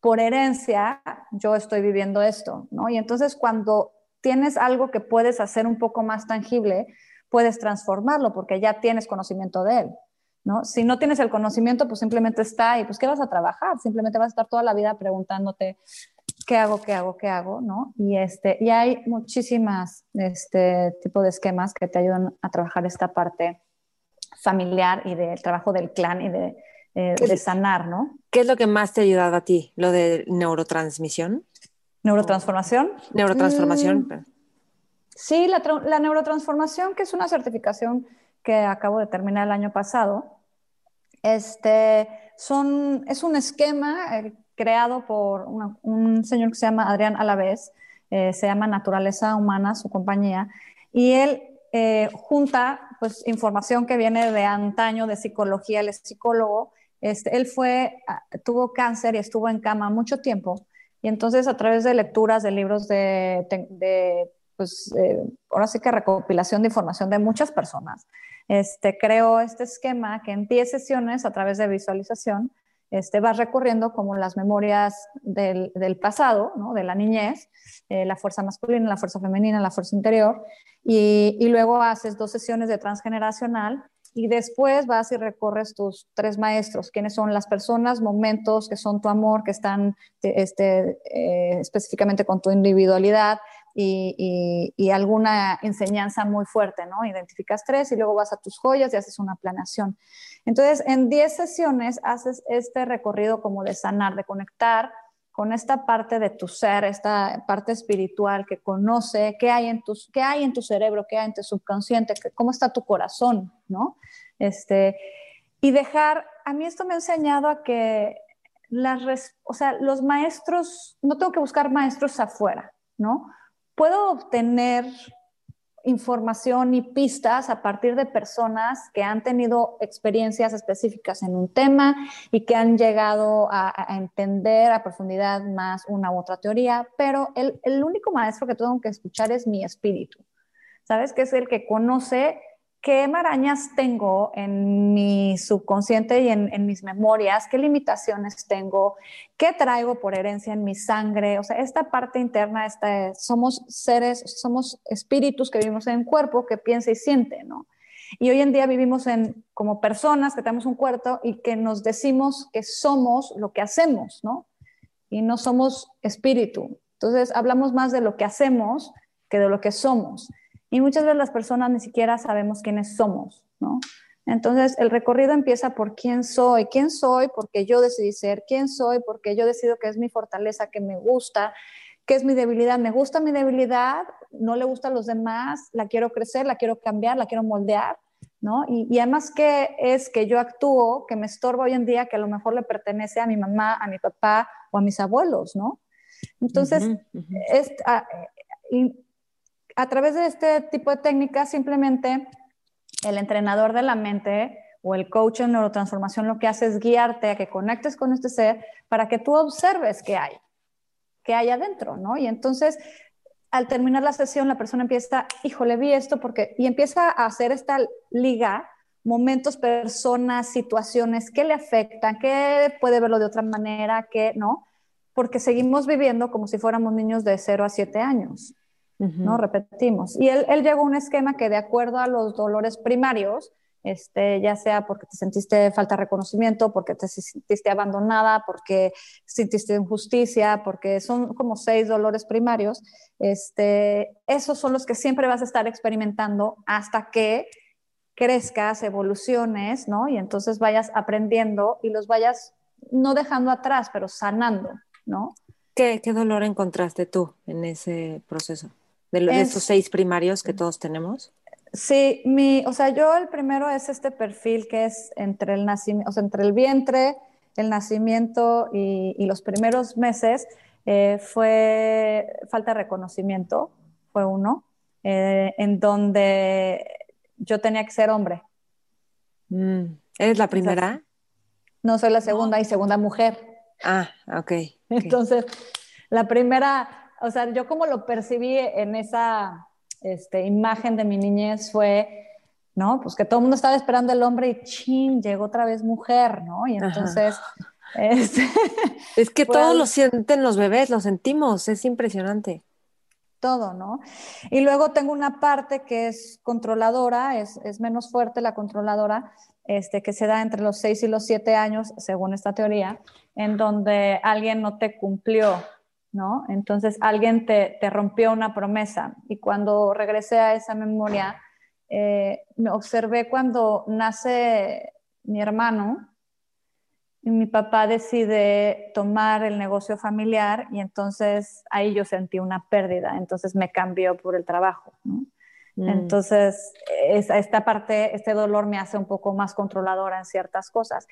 por herencia yo estoy viviendo esto, ¿no? Y entonces cuando tienes algo que puedes hacer un poco más tangible, puedes transformarlo porque ya tienes conocimiento de él, ¿no? Si no tienes el conocimiento, pues simplemente está y pues ¿qué vas a trabajar? Simplemente vas a estar toda la vida preguntándote, ¿qué hago, qué hago, qué hago? ¿no? Y, este, y hay muchísimas este tipo de esquemas que te ayudan a trabajar esta parte familiar y del trabajo del clan y de, eh, de sanar, ¿no? ¿Qué es lo que más te ha ayudado a ti? ¿Lo de neurotransmisión? ¿Neurotransformación? Neurotransformación. Mm, sí, la, la, neurotransformación, que es una certificación que acabo de terminar el año pasado, este, son, es un esquema eh, creado por un señor que se llama Adrián Alavés, eh, se llama Naturaleza Humana, su compañía, y él eh, junta pues, información que viene de antaño de psicología, él es psicólogo, este, él fue, ah, tuvo cáncer y estuvo en cama mucho tiempo, y entonces a través de lecturas de libros de, pues, eh, ahora sí que recopilación de información de muchas personas, este, creó este esquema que en 10 sesiones a través de visualización este, vas recorriendo como las memorias del, pasado, de la niñez, eh, la fuerza masculina, la fuerza femenina, la fuerza interior, y, luego haces dos sesiones de transgeneracional y después vas y recorres tus tres maestros, quiénes son las personas, momentos que son tu amor, que están este, eh, específicamente con tu individualidad, y, alguna enseñanza muy fuerte, ¿no? Identificas tres y luego vas a tus joyas y haces una planeación. Entonces, en 10 sesiones haces este recorrido como de sanar, de conectar con esta parte de tu ser, esta parte espiritual que conoce qué hay en tu, qué hay en tu cerebro, qué hay en tu subconsciente, cómo está tu corazón, ¿no? Este, y dejar, a mí esto me ha enseñado a que las, o sea, los maestros, no tengo que buscar maestros afuera, ¿no? puedo obtener información y pistas a partir de personas que han tenido experiencias específicas en un tema y que han llegado a, entender a profundidad más una u otra teoría, pero el, el único maestro que tengo que escuchar es mi espíritu, ¿sabes? Que es el que conoce qué marañas tengo en mi subconsciente y en, mis memorias, qué limitaciones tengo, qué traigo por herencia en mi sangre. O sea, esta parte interna, esta, somos seres, somos espíritus que vivimos en cuerpo que piensa y siente, ¿no? Y hoy en día vivimos en, como personas que tenemos un cuerpo y que nos decimos que somos lo que hacemos, ¿no? Y no somos espíritu. Entonces, hablamos más de lo que hacemos que de lo que somos. Y muchas veces las personas ni siquiera sabemos quiénes somos, ¿no? Entonces, el recorrido empieza por quién soy, quién soy porque yo decidí ser, quién soy porque yo decido que es mi fortaleza, que me gusta, qué es mi debilidad, me gusta mi debilidad, no le gusta a los demás, la quiero crecer, la quiero cambiar, la quiero moldear, ¿no? Y, y además, ¿qué es que yo actúo, que me estorba hoy en día, que a lo mejor le pertenece a mi mamá, a mi papá o a mis abuelos, ¿no? Entonces, Es, ah, a través de este tipo de técnicas, simplemente el entrenador de la mente o el coach en neurotransformación lo que hace es guiarte a que conectes con este ser para que tú observes qué hay, qué hay adentro, ¿no? Y entonces al terminar la sesión la persona empieza, híjole, vi esto porque, y empieza a hacer esta liga, momentos, personas, situaciones que le afectan, que puede verlo de otra manera, que no, porque seguimos viviendo como si fuéramos niños de 0 a 7 años, ¿no? Repetimos. Y él, él llegó a un esquema que de acuerdo a los dolores primarios, este, ya sea porque te sentiste falta de reconocimiento, porque te sentiste abandonada, porque sentiste injusticia, porque son como seis dolores primarios, este, esos son los que siempre vas a estar experimentando hasta que crezcas, evoluciones, ¿no? Y entonces vayas aprendiendo y los vayas no dejando atrás, pero sanando, ¿no? ¿Qué, qué dolor encontraste tú en ese proceso? De, de estos seis primarios que todos tenemos. Sí, mi, o sea, yo el primero es este perfil que es entre el nacimiento, o sea, entre el vientre, el nacimiento y, los primeros meses eh, fue falta de reconocimiento, fue uno, eh, en donde yo tenía que ser hombre. Mm, ¿Eres la primera? no, soy la segunda y segunda mujer. Ah, ok. Entonces, la primera, o sea, yo como lo percibí en esa este, imagen de mi niñez fue, ¿no? Pues que todo el mundo estaba esperando el hombre y chin, llegó otra vez mujer, ¿no? Y entonces... Este, es que todos lo sienten los bebés, lo sentimos, es impresionante. Todo, ¿no? Y luego tengo una parte que es controladora, es, es menos fuerte la controladora, este, que se da entre los 6 y los 7 años, según esta teoría, en donde alguien no te cumplió ¿no? Entonces alguien te, rompió una promesa y cuando regresé a esa memoria, eh, me observé cuando nace mi hermano y mi papá decide tomar el negocio familiar y entonces ahí yo sentí una pérdida, entonces me cambió por el trabajo, ¿no? Mm. Entonces, esta parte, este dolor me hace un poco más controladora en ciertas cosas.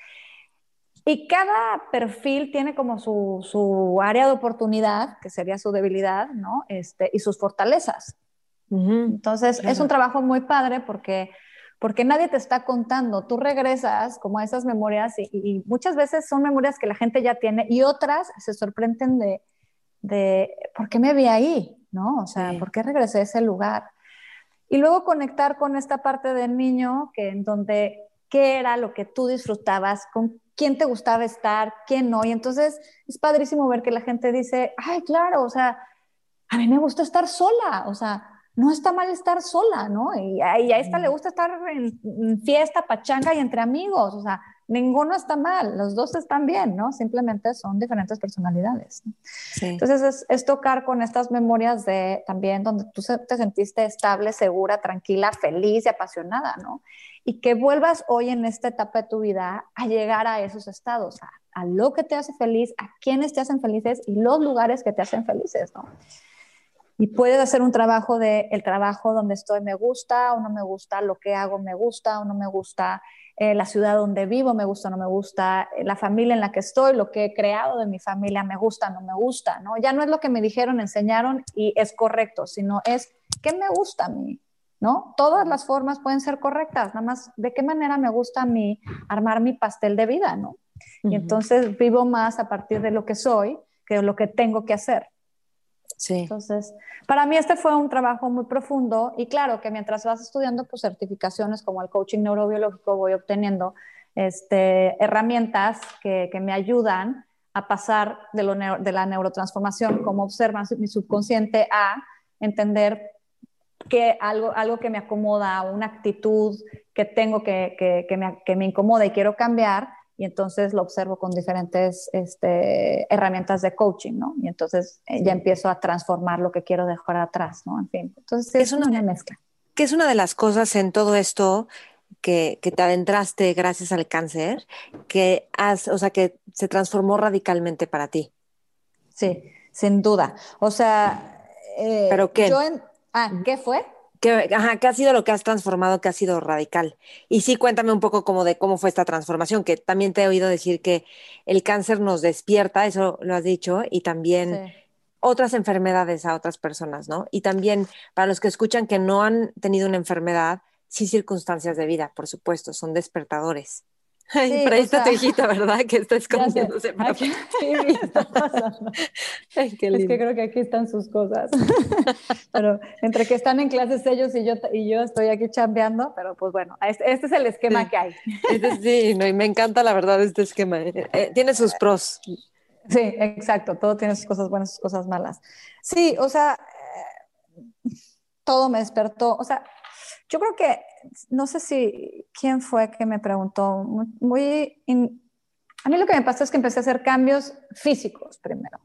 Y cada perfil tiene como su, área de oportunidad, que sería su debilidad, ¿no? Este, y sus fortalezas. Entonces, es un trabajo muy padre porque, porque nadie te está contando. Tú regresas como a esas memorias y, muchas veces son memorias que la gente ya tiene y otras se sorprenden de, de ¿por qué me vi ahí? ¿No? O sea, ¿por qué regresé a ese lugar? Y luego conectar con esta parte del niño, que en donde, ¿qué era lo que tú disfrutabas? ¿Con quién te gustaba estar, quién no. Y entonces es padrísimo ver que la gente dice, ay, claro, o sea, a mí me gusta estar sola, o sea, no está mal estar sola, ¿no? Y a, esta le gusta estar en, fiesta, pachanga y entre amigos, o sea, ninguno está mal, los dos están bien, ¿no? Simplemente son diferentes personalidades. Entonces es, es, tocar con estas memorias de también donde tú te sentiste estable, segura, tranquila, feliz y apasionada, ¿no? Y que vuelvas hoy en esta etapa de tu vida a llegar a esos estados, a, lo que te hace feliz, a quienes te hacen felices y los lugares que te hacen felices, ¿no? Y puedes hacer un trabajo de el trabajo donde estoy me gusta o no me gusta, lo que hago me gusta o no me gusta, eh, la ciudad donde vivo me gusta o no me gusta, eh, la familia en la que estoy, lo que he creado de mi familia me gusta o no me gusta, ¿no? Ya no es lo que me dijeron, enseñaron y es correcto, sino es qué me gusta a mí, ¿no? Todas las formas pueden ser correctas, nada más de qué manera me gusta a mí armar mi pastel de vida, ¿no? Y entonces vivo más a partir de lo que soy que de lo que tengo que hacer. Sí. Entonces, para mí este fue un trabajo muy profundo y claro que mientras vas estudiando pues certificaciones como el coaching neurobiológico voy obteniendo este, herramientas que, que me ayudan a pasar de, lo de la neurotransformación, como observan mi subconsciente, a entender que algo, algo que me acomoda, una actitud que tengo que, que, me, que me, incomoda y quiero cambiar, y entonces lo observo con diferentes este, herramientas de coaching, ¿no? Y entonces eh, ya empiezo a transformar lo que quiero dejar atrás, ¿no? En fin, entonces es, una, una, mezcla. ¿Qué es una de las cosas en todo esto que, que, te adentraste gracias al cáncer, que has, o sea, que se transformó radicalmente para ti? Sí, sin duda. O sea, eh, ¿pero qué? Yo en, Ah, ¿qué fue? ¿Qué, ¿Qué ha sido lo que has transformado, que ha sido radical? Y sí, cuéntame un poco como de cómo fue esta transformación, que también te he oído decir que el cáncer nos despierta, eso lo has dicho, y también otras enfermedades a otras personas, ¿no? Y también para los que escuchan que no han tenido una enfermedad, sí circunstancias de vida, por supuesto, son despertadores. Ay, por ahí está tu hijita, ¿verdad? Que está escondiéndose. Aquí, sí, está pasando. Ay, qué lindo. Es que creo que aquí están sus cosas. pero entre que están en clases ellos y yo, y yo estoy aquí chambeando, pero pues bueno, este, este es el esquema que hay. Este, sí, no, y me encanta la verdad este esquema. Eh, eh, tiene sus pros. Sí, exacto. Todo tiene sus cosas buenas, sus cosas malas. Sí, o sea, eh, todo me despertó. O sea, yo creo que, no sé si quién fue que me preguntó, muy, a mí lo que me pasó es que empecé a hacer cambios físicos primero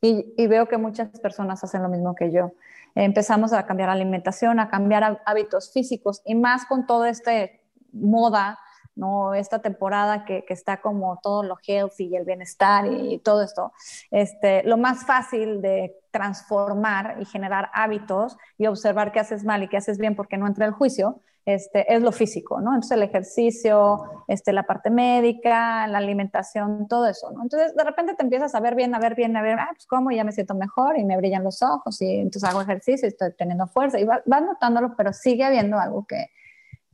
y, y, veo que muchas personas hacen lo mismo que yo. Empezamos a cambiar alimentación, a cambiar hábitos físicos y más con todo este moda ¿no? Esta temporada que, que, está como todo lo healthy y el bienestar y, todo esto, este, lo más fácil de transformar y generar hábitos y observar qué haces mal y qué haces bien porque no entra el juicio, este, es lo físico, ¿no? Entonces el ejercicio, este, la parte médica, la alimentación, todo eso, ¿no? Entonces de repente te empiezas a ver bien, a ver bien, a ver, ah, pues cómo, ya me siento mejor y me brillan los ojos y entonces hago ejercicio y estoy teniendo fuerza y vas, notándolo, pero sigue habiendo algo que,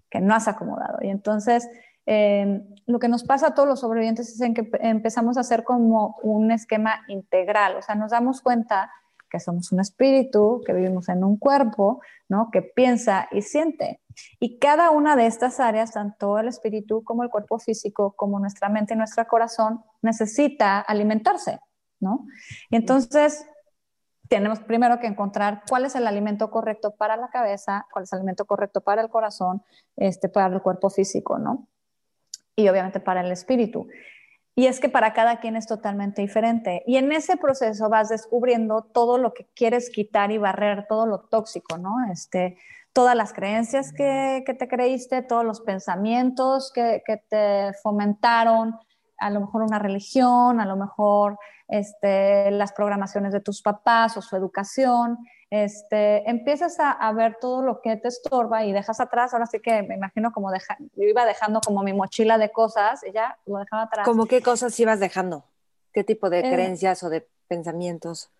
que no has acomodado. Y entonces Em, lo que nos pasa a todos los sobrevivientes es que empezamos a hacer como un esquema integral, o sea, nos damos cuenta que somos un espíritu, que vivimos en un cuerpo, ¿no? que piensa y siente. Y cada una de estas áreas, tanto el espíritu como el cuerpo físico, como nuestra mente y nuestro corazón, necesita alimentarse. ¿no? Y entonces tenemos primero que encontrar cuál es el alimento correcto para la cabeza, cuál es el alimento correcto para el corazón, este, para el cuerpo físico, ¿no? Y obviamente para el espíritu. Y es que para cada quien es totalmente diferente. Y en ese proceso vas descubriendo todo lo que quieres quitar y barrer, todo lo tóxico, ¿no? Este, todas las creencias que, te creíste, todos los pensamientos que, que, te fomentaron, a lo mejor una religión, a lo mejor este, las programaciones de tus papás o su educación este, empiezas a, ver todo lo que te estorba y dejas atrás, ahora sí que me imagino como deja, yo iba dejando como mi mochila de cosas y ya lo dejaba atrás. ¿Cómo qué cosas ibas dejando? ¿Qué tipo de eh, creencias o de pensamientos?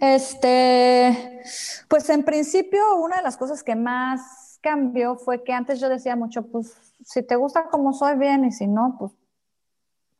Este, pues en principio una de las cosas que más cambió fue que antes yo decía mucho, pues si te gusta como soy bien y si no, pues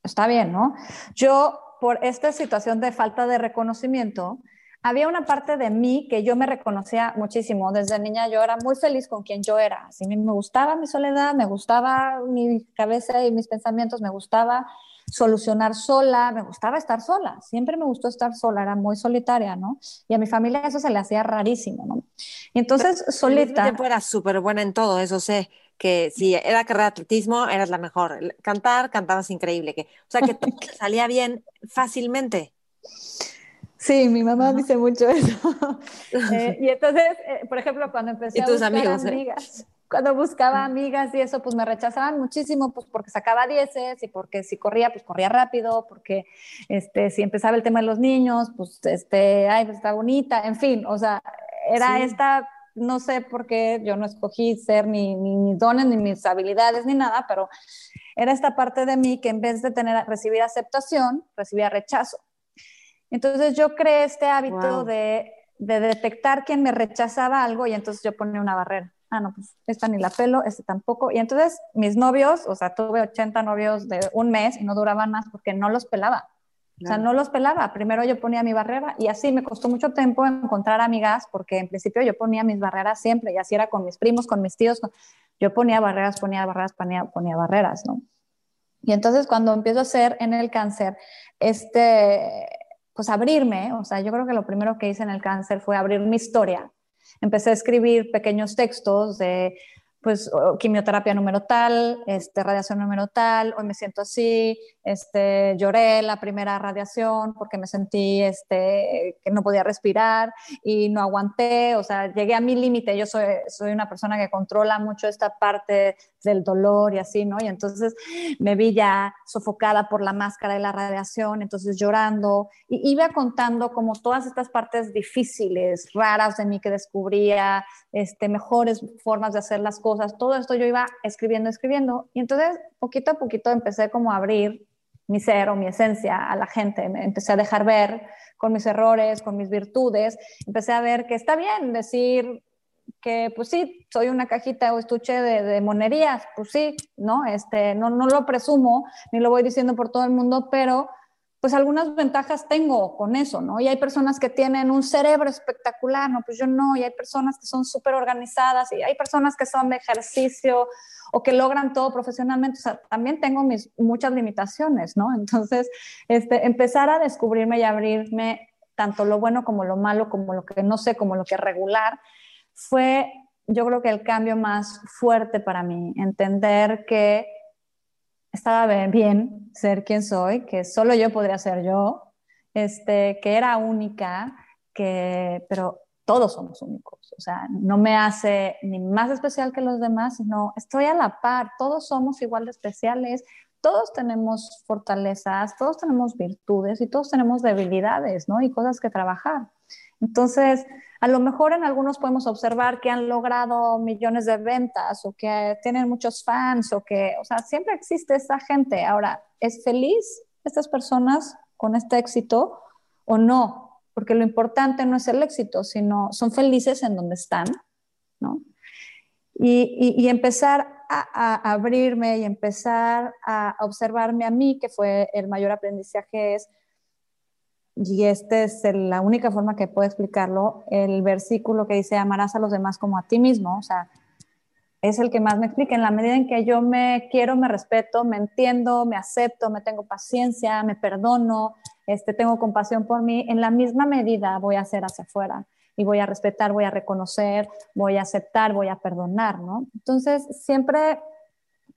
está bien, ¿no? Yo por esta situación de falta de reconocimiento, había una parte de mí que yo me reconocía muchísimo. Desde niña yo era muy feliz con quien yo era. Así me gustaba mi soledad, me gustaba mi cabeza y mis pensamientos, me gustaba solucionar sola, me gustaba estar sola. Siempre me gustó estar sola, era muy solitaria, ¿no? Y a mi familia eso se le hacía rarísimo, ¿no? Y entonces solita... tiempo eras súper buena en todo, eso sé que si era carrera de atletismo, eras la mejor. Cantar, cantabas increíble. Que, o sea, que salía bien fácilmente. Sí, mi mamá dice mucho eso. Eh, y entonces, eh, por ejemplo, cuando empecé a buscar eh? amigas, cuando buscaba amigas y eso, pues me rechazaban muchísimo, pues porque sacaba dieces y porque si corría, pues corría rápido, porque este, si empezaba el tema de los niños, pues, este, ay, pues está bonita, en fin, o sea, era esta, no sé por qué yo no escogí ser ni, ni mis dones, ni mis habilidades, ni nada, pero era esta parte de mí que en vez de tener, recibir aceptación, recibía rechazo. Entonces yo creé este hábito de, detectar quién me rechazaba algo y entonces yo ponía una barrera. Ah, no, pues esta ni la pelo, este tampoco. Y entonces mis novios, o sea, tuve 80 novios de un mes y no duraban más porque no los pelaba. O sea, no los pelaba. Primero yo ponía mi barrera y así me costó mucho tiempo encontrar amigas porque en principio yo ponía mis barreras siempre y así era con mis primos, con mis tíos. Yo ponía barreras, ponía barreras, ponía, ponía barreras, ¿no? Y entonces cuando empiezo a hacer en el cáncer, este, pues abrirme, o sea, yo creo que lo primero que hice en el cáncer fue abrir mi historia. Empecé a escribir pequeños textos de pues quimioterapia número tal, este, radiación número tal, hoy me siento así, este, lloré la primera radiación porque me sentí este, que no podía respirar y no aguanté, o sea, llegué a mi límite, yo soy, soy una persona que controla mucho esta parte del dolor y así, ¿no? Y entonces me vi ya sofocada por la máscara de la radiación, entonces llorando, y iba contando como todas estas partes difíciles, raras de mí que descubría, este, mejores formas de hacer las cosas, todo esto yo iba escribiendo, escribiendo, y entonces poquito a poquito empecé como a abrir mi ser o mi esencia a la gente, me empecé a dejar ver con mis errores, con mis virtudes, empecé a ver que está bien decir que pues sí, soy una cajita o estuche de, de, monerías, pues sí, ¿no? Este, no, no lo presumo, ni lo voy diciendo por todo el mundo, pero pues algunas ventajas tengo con eso, ¿no? Y hay personas que tienen un cerebro espectacular, ¿no? Pues yo no, y hay personas que son súper organizadas, y hay personas que son de ejercicio o que logran todo profesionalmente, o sea, también tengo mis muchas limitaciones, ¿no? Entonces, este, empezar a descubrirme y abrirme tanto lo bueno como lo malo, como lo que no sé, como lo que regular, fue yo creo que el cambio más fuerte para mí, entender que estaba bien ser quien soy, que solo yo podría ser yo, este, que era única, que, pero todos somos únicos. O sea, no me hace ni más especial que los demás, sino estoy a la par, todos somos igual de especiales, todos tenemos fortalezas, todos tenemos virtudes y todos tenemos debilidades, ¿no? Y cosas que trabajar. Entonces, a lo mejor en algunos podemos observar que han logrado millones de ventas o que tienen muchos fans o que, o sea, siempre existe esa gente. Ahora, ¿es feliz estas personas con este éxito o no? Porque lo importante no es el éxito, sino son felices en donde están, ¿no? Y, empezar a, abrirme y empezar a observarme a mí, que fue el mayor aprendizaje, es y esta es la única forma que puedo explicarlo, el versículo que dice, amarás a los demás como a ti mismo, o sea, es el que más me explica. En la medida en que yo me quiero, me respeto, me entiendo, me acepto, me tengo paciencia, me perdono, este, tengo compasión por mí, en la misma medida voy a hacer hacia afuera y voy a respetar, voy a reconocer, voy a aceptar, voy a perdonar, ¿no? Entonces, siempre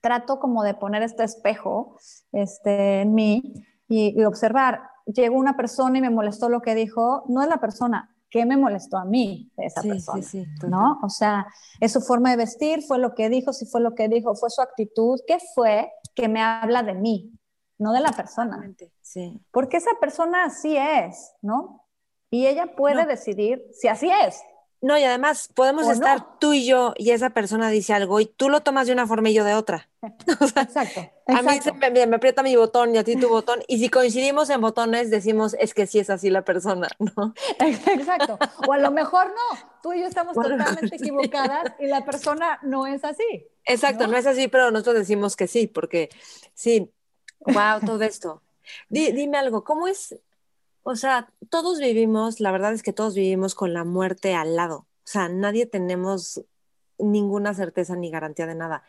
trato como de poner este espejo este, en mí y, y observar, llegó una persona y me molestó lo que dijo, no es la persona, ¿qué me molestó a mí de esa persona? Sí, sí, ¿No? O sea, es su forma de vestir, fue lo que dijo, si fue lo que dijo, fue su actitud, ¿qué fue que me habla de mí? No de la persona. Sí. Porque esa persona así es, ¿no? Y ella puede decidir si así es. No, y además podemos estar tú y yo y esa persona dice algo y tú lo tomas de una forma y yo de otra. exacto, A mí se me, me, aprieta mi botón y a ti tu botón. Y si coincidimos en botones, decimos es que sí es así la persona, ¿no? Exacto. O a lo mejor no. Tú y yo estamos totalmente equivocadas y la persona no es así. Exacto, ¿no? es así, pero nosotros decimos que sí, porque sí. Wow, todo esto. dime algo, ¿cómo es o sea, todos vivimos, la verdad es que todos vivimos con la muerte al lado. O sea, nadie tenemos ninguna certeza ni garantía de nada.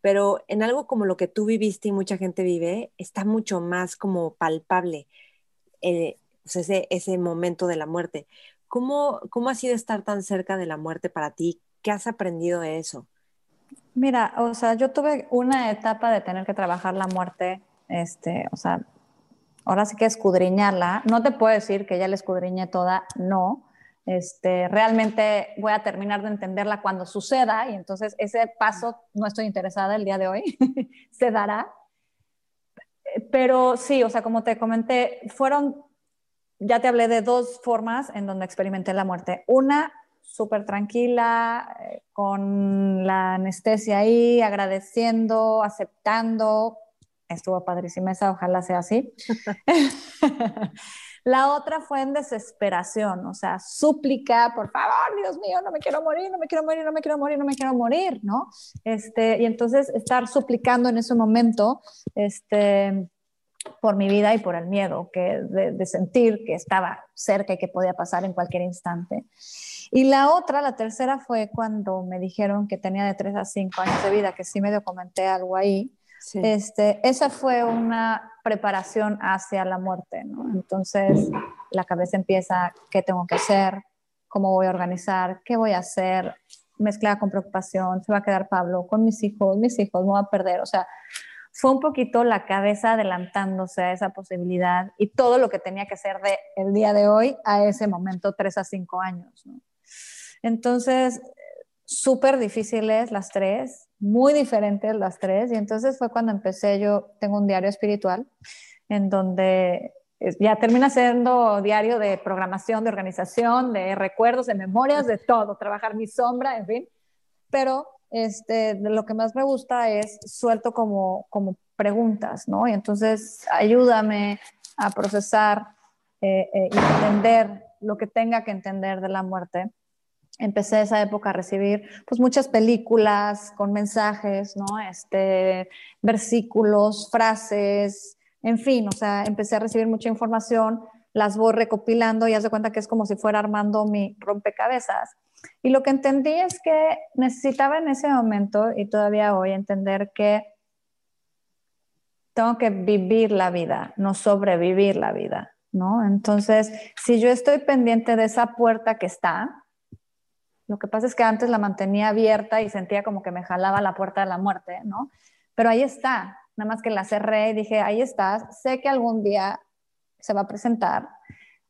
Pero en algo como lo que tú viviste y mucha gente vive, está mucho más como palpable eh, ese, ese momento de la muerte. ¿Cómo, ¿Cómo ha sido estar tan cerca de la muerte para ti? ¿Qué has aprendido de eso? Mira, o sea, yo tuve una etapa de tener que trabajar la muerte, este, o sea, ahora sí que escudriñarla. No te puedo decir que ya la escudriñé toda, no. Este, realmente voy a terminar de entenderla cuando suceda y entonces ese paso no estoy interesada el día de hoy, se dará. Pero sí, o sea, como te comenté, fueron, ya te hablé de dos formas en donde experimenté la muerte. Una, súper tranquila, eh, con la anestesia ahí, agradeciendo, aceptando, estuvo padrísima esa, ojalá sea así. la otra fue en desesperación, o sea, súplica, por favor, Dios mío, no me quiero morir, no me quiero morir, no me quiero morir, no me quiero morir, ¿no? Este, y entonces estar suplicando en ese momento, este, por mi vida y por el miedo que, de, de sentir que estaba cerca y que podía pasar en cualquier instante. Y la otra, la tercera, fue cuando me dijeron que tenía de 3 a 5 años de vida, que sí me documenté algo ahí. Este, esa fue una preparación hacia la muerte, ¿no? Entonces la cabeza empieza, ¿qué tengo que hacer? ¿Cómo voy a organizar? ¿Qué voy a hacer? Mezclada con preocupación, ¿se va a quedar Pablo con mis hijos? Mis hijos, me voy a perder. O sea, fue un poquito la cabeza adelantándose a esa posibilidad y todo lo que tenía que hacer de el día de hoy a ese momento, tres a cinco años, ¿no? Entonces, súper difíciles las tres, muy diferentes las tres. Y entonces fue cuando empecé, yo tengo un diario espiritual en donde ya termina siendo diario de programación, de organización, de recuerdos, de memorias, de todo, trabajar mi sombra, en fin. Pero este, lo que más me gusta es suelto como, como preguntas, ¿no? Y entonces ayúdame a procesar eh, eh, y entender lo que tenga que entender de la muerte empecé esa época a recibir pues muchas películas con mensajes, ¿no? Este, versículos, frases, en fin, o sea, empecé a recibir mucha información, las voy recopilando y haz de cuenta que es como si fuera armando mi rompecabezas. Y lo que entendí es que necesitaba en ese momento y todavía hoy entender que tengo que vivir la vida, no sobrevivir la vida, ¿no? Entonces, si yo estoy pendiente de esa puerta que está, lo que pasa es que antes la mantenía abierta y sentía como que me jalaba la puerta de la muerte, ¿no? Pero ahí está, nada más que la cerré y dije, ahí estás, sé que algún día se va a presentar.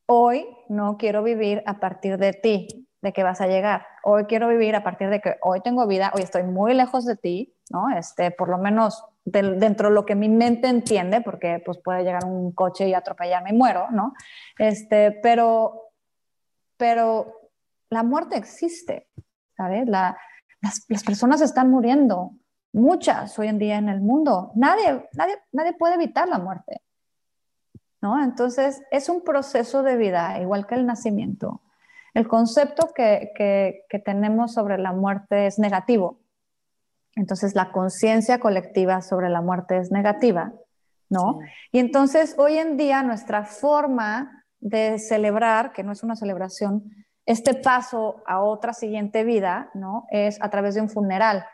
Hoy no quiero vivir a partir de ti, de que vas a llegar. Hoy quiero vivir a partir de que hoy tengo vida, hoy estoy muy lejos de ti, ¿no? Este, por lo menos dentro de lo que mi mente entiende, porque pues puede llegar un coche y atropellarme y muero, ¿no? Este, pero, pero la muerte existe, ¿sabes? las, las, personas están muriendo, muchas hoy en día en el mundo. Nadie, nadie, nadie puede evitar la muerte, ¿no? Entonces, es un proceso de vida, igual que el nacimiento. El concepto que, que, que tenemos sobre la muerte es negativo. Entonces, la conciencia colectiva sobre la muerte es negativa, ¿no? Y entonces, hoy en día, nuestra forma de celebrar, que no es una celebración, este paso a otra siguiente vida, ¿no? Es a través de un funeral,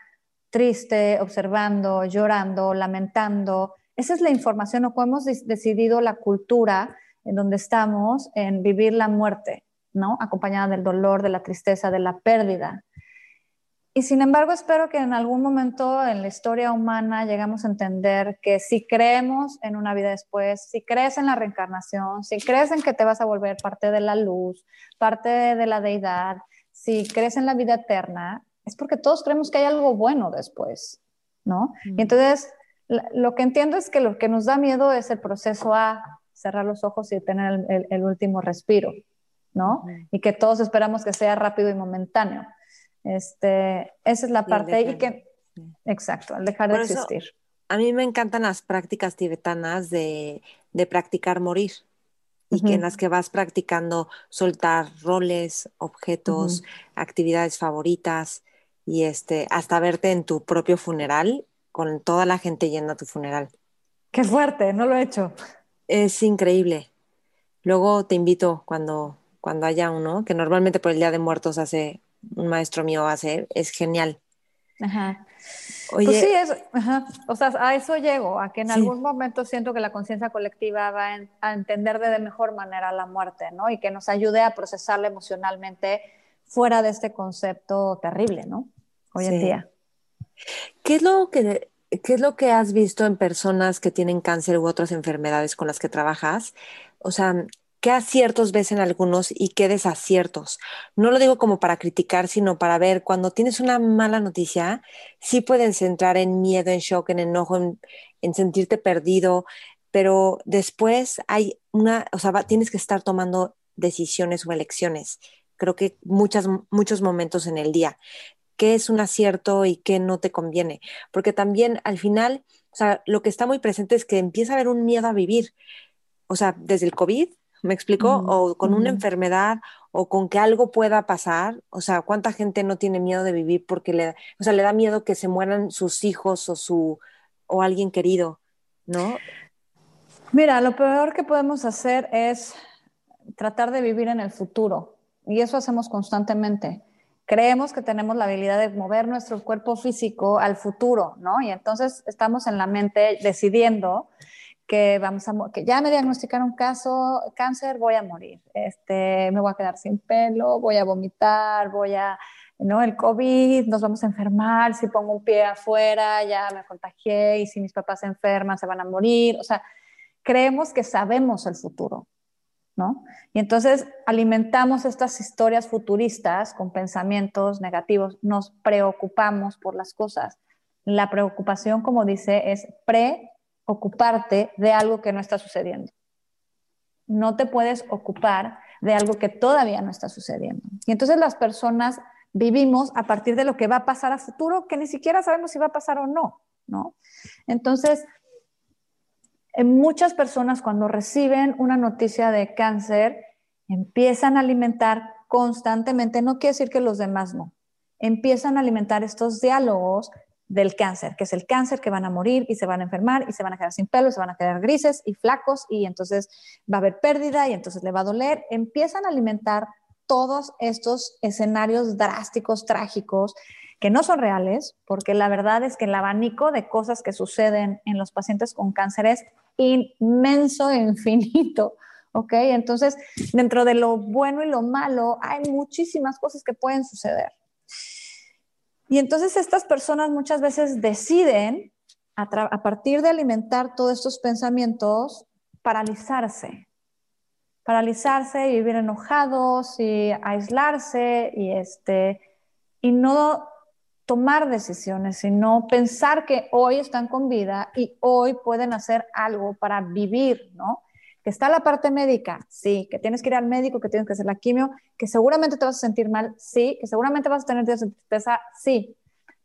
triste, observando, llorando, lamentando. Esa es la información, o cómo hemos decidido la cultura en donde estamos en vivir la muerte, ¿no? Acompañada del dolor, de la tristeza, de la pérdida. Y sin embargo, espero que en algún momento en la historia humana llegamos a entender que si creemos en una vida después, si crees en la reencarnación, si crees en que te vas a volver parte de la luz, parte de la deidad, si crees en la vida eterna, es porque todos creemos que hay algo bueno después, ¿no? Y mm. entonces, lo que entiendo es que lo que nos da miedo es el proceso a cerrar los ojos y tener el, último respiro, ¿no? Y que todos esperamos que sea rápido y momentáneo. Este, esa es la parte y que, exacto, al dejar de existir. a mí me encantan las prácticas tibetanas de, de practicar morir y que en las que vas practicando soltar roles, objetos, actividades favoritas y este, hasta verte en tu propio funeral con toda la gente yendo a tu funeral. Qué fuerte, no lo he hecho. Es increíble. Luego te invito cuando, cuando haya uno, que normalmente por el Día de Muertos hace un maestro mío hace, es genial. Ajá. Pues sí, es, o sea, a eso llego, a que en algún momento siento que la conciencia colectiva va a entender de mejor manera la muerte, ¿no? Y que nos ayude a procesarla emocionalmente fuera de este concepto terrible, ¿no? Hoy en día. ¿Qué es lo que ¿Qué es lo que has visto en personas que tienen cáncer u otras enfermedades con las que trabajas? O sea, ¿Qué aciertos ves en algunos y qué desaciertos? No lo digo como para criticar, sino para ver cuando tienes una mala noticia, sí pueden centrar en miedo, en shock, en enojo, en, sentirte perdido, pero después hay una, o sea, tienes que estar tomando decisiones o elecciones. Creo que muchas, muchos momentos en el día. ¿Qué es un acierto y qué no te conviene? Porque también al final, o sea, lo que está muy presente es que empieza a haber un miedo a vivir. O sea, desde el COVID ¿me explico? O con una enfermedad o con que algo pueda pasar, o sea, ¿cuánta gente no tiene miedo de vivir porque le, o sea, le da miedo que se mueran sus hijos o su o alguien querido, ¿no? Mira, lo peor que podemos hacer es tratar de vivir en el futuro y eso hacemos constantemente. Creemos que tenemos la habilidad de mover nuestro cuerpo físico al futuro, ¿no? Y entonces estamos en la mente decidiendo que vamos a que ya me diagnosticaron un caso cáncer, voy a morir, este, me voy a quedar sin pelo, voy a vomitar, voy a, ¿no? El COVID, nos vamos a enfermar, si pongo un pie afuera, ya me contagié, y si mis papás se enferman, se van a morir, o sea, creemos que sabemos el futuro, ¿no? Y entonces alimentamos estas historias futuristas con pensamientos negativos, nos preocupamos por las cosas. La preocupación, como dice, es pre ocuparte de algo que no está sucediendo. No te puedes ocupar de algo que todavía no está sucediendo. Y entonces las personas vivimos a partir de lo que va a pasar a futuro, que ni siquiera sabemos si va a pasar o no, ¿no? Entonces, en muchas personas cuando reciben una noticia de cáncer, empiezan a alimentar constantemente, no quiere decir que los demás no, empiezan a alimentar estos diálogos del cáncer, que es el cáncer que van a morir y se van a enfermar y se van a quedar sin pelo, se van a quedar grises y flacos y entonces va a haber pérdida y entonces le va a doler. Empiezan a alimentar todos estos escenarios drásticos, trágicos, que no son reales, porque la verdad es que el abanico de cosas que suceden en los pacientes con cáncer es inmenso infinito. ¿Ok? Entonces, dentro de lo bueno y lo malo, hay muchísimas cosas que pueden suceder. Y entonces estas personas muchas veces deciden, a, partir de alimentar todos estos pensamientos, paralizarse. Paralizarse y vivir enojados y aislarse y, este, y no tomar decisiones, sino pensar que hoy están con vida y hoy pueden hacer algo para vivir, ¿no? Que está la parte médica, sí, que tienes que ir al médico, que tienes que hacer la quimio, que seguramente te vas a sentir mal, sí, que seguramente vas a tener días de tristeza, sí,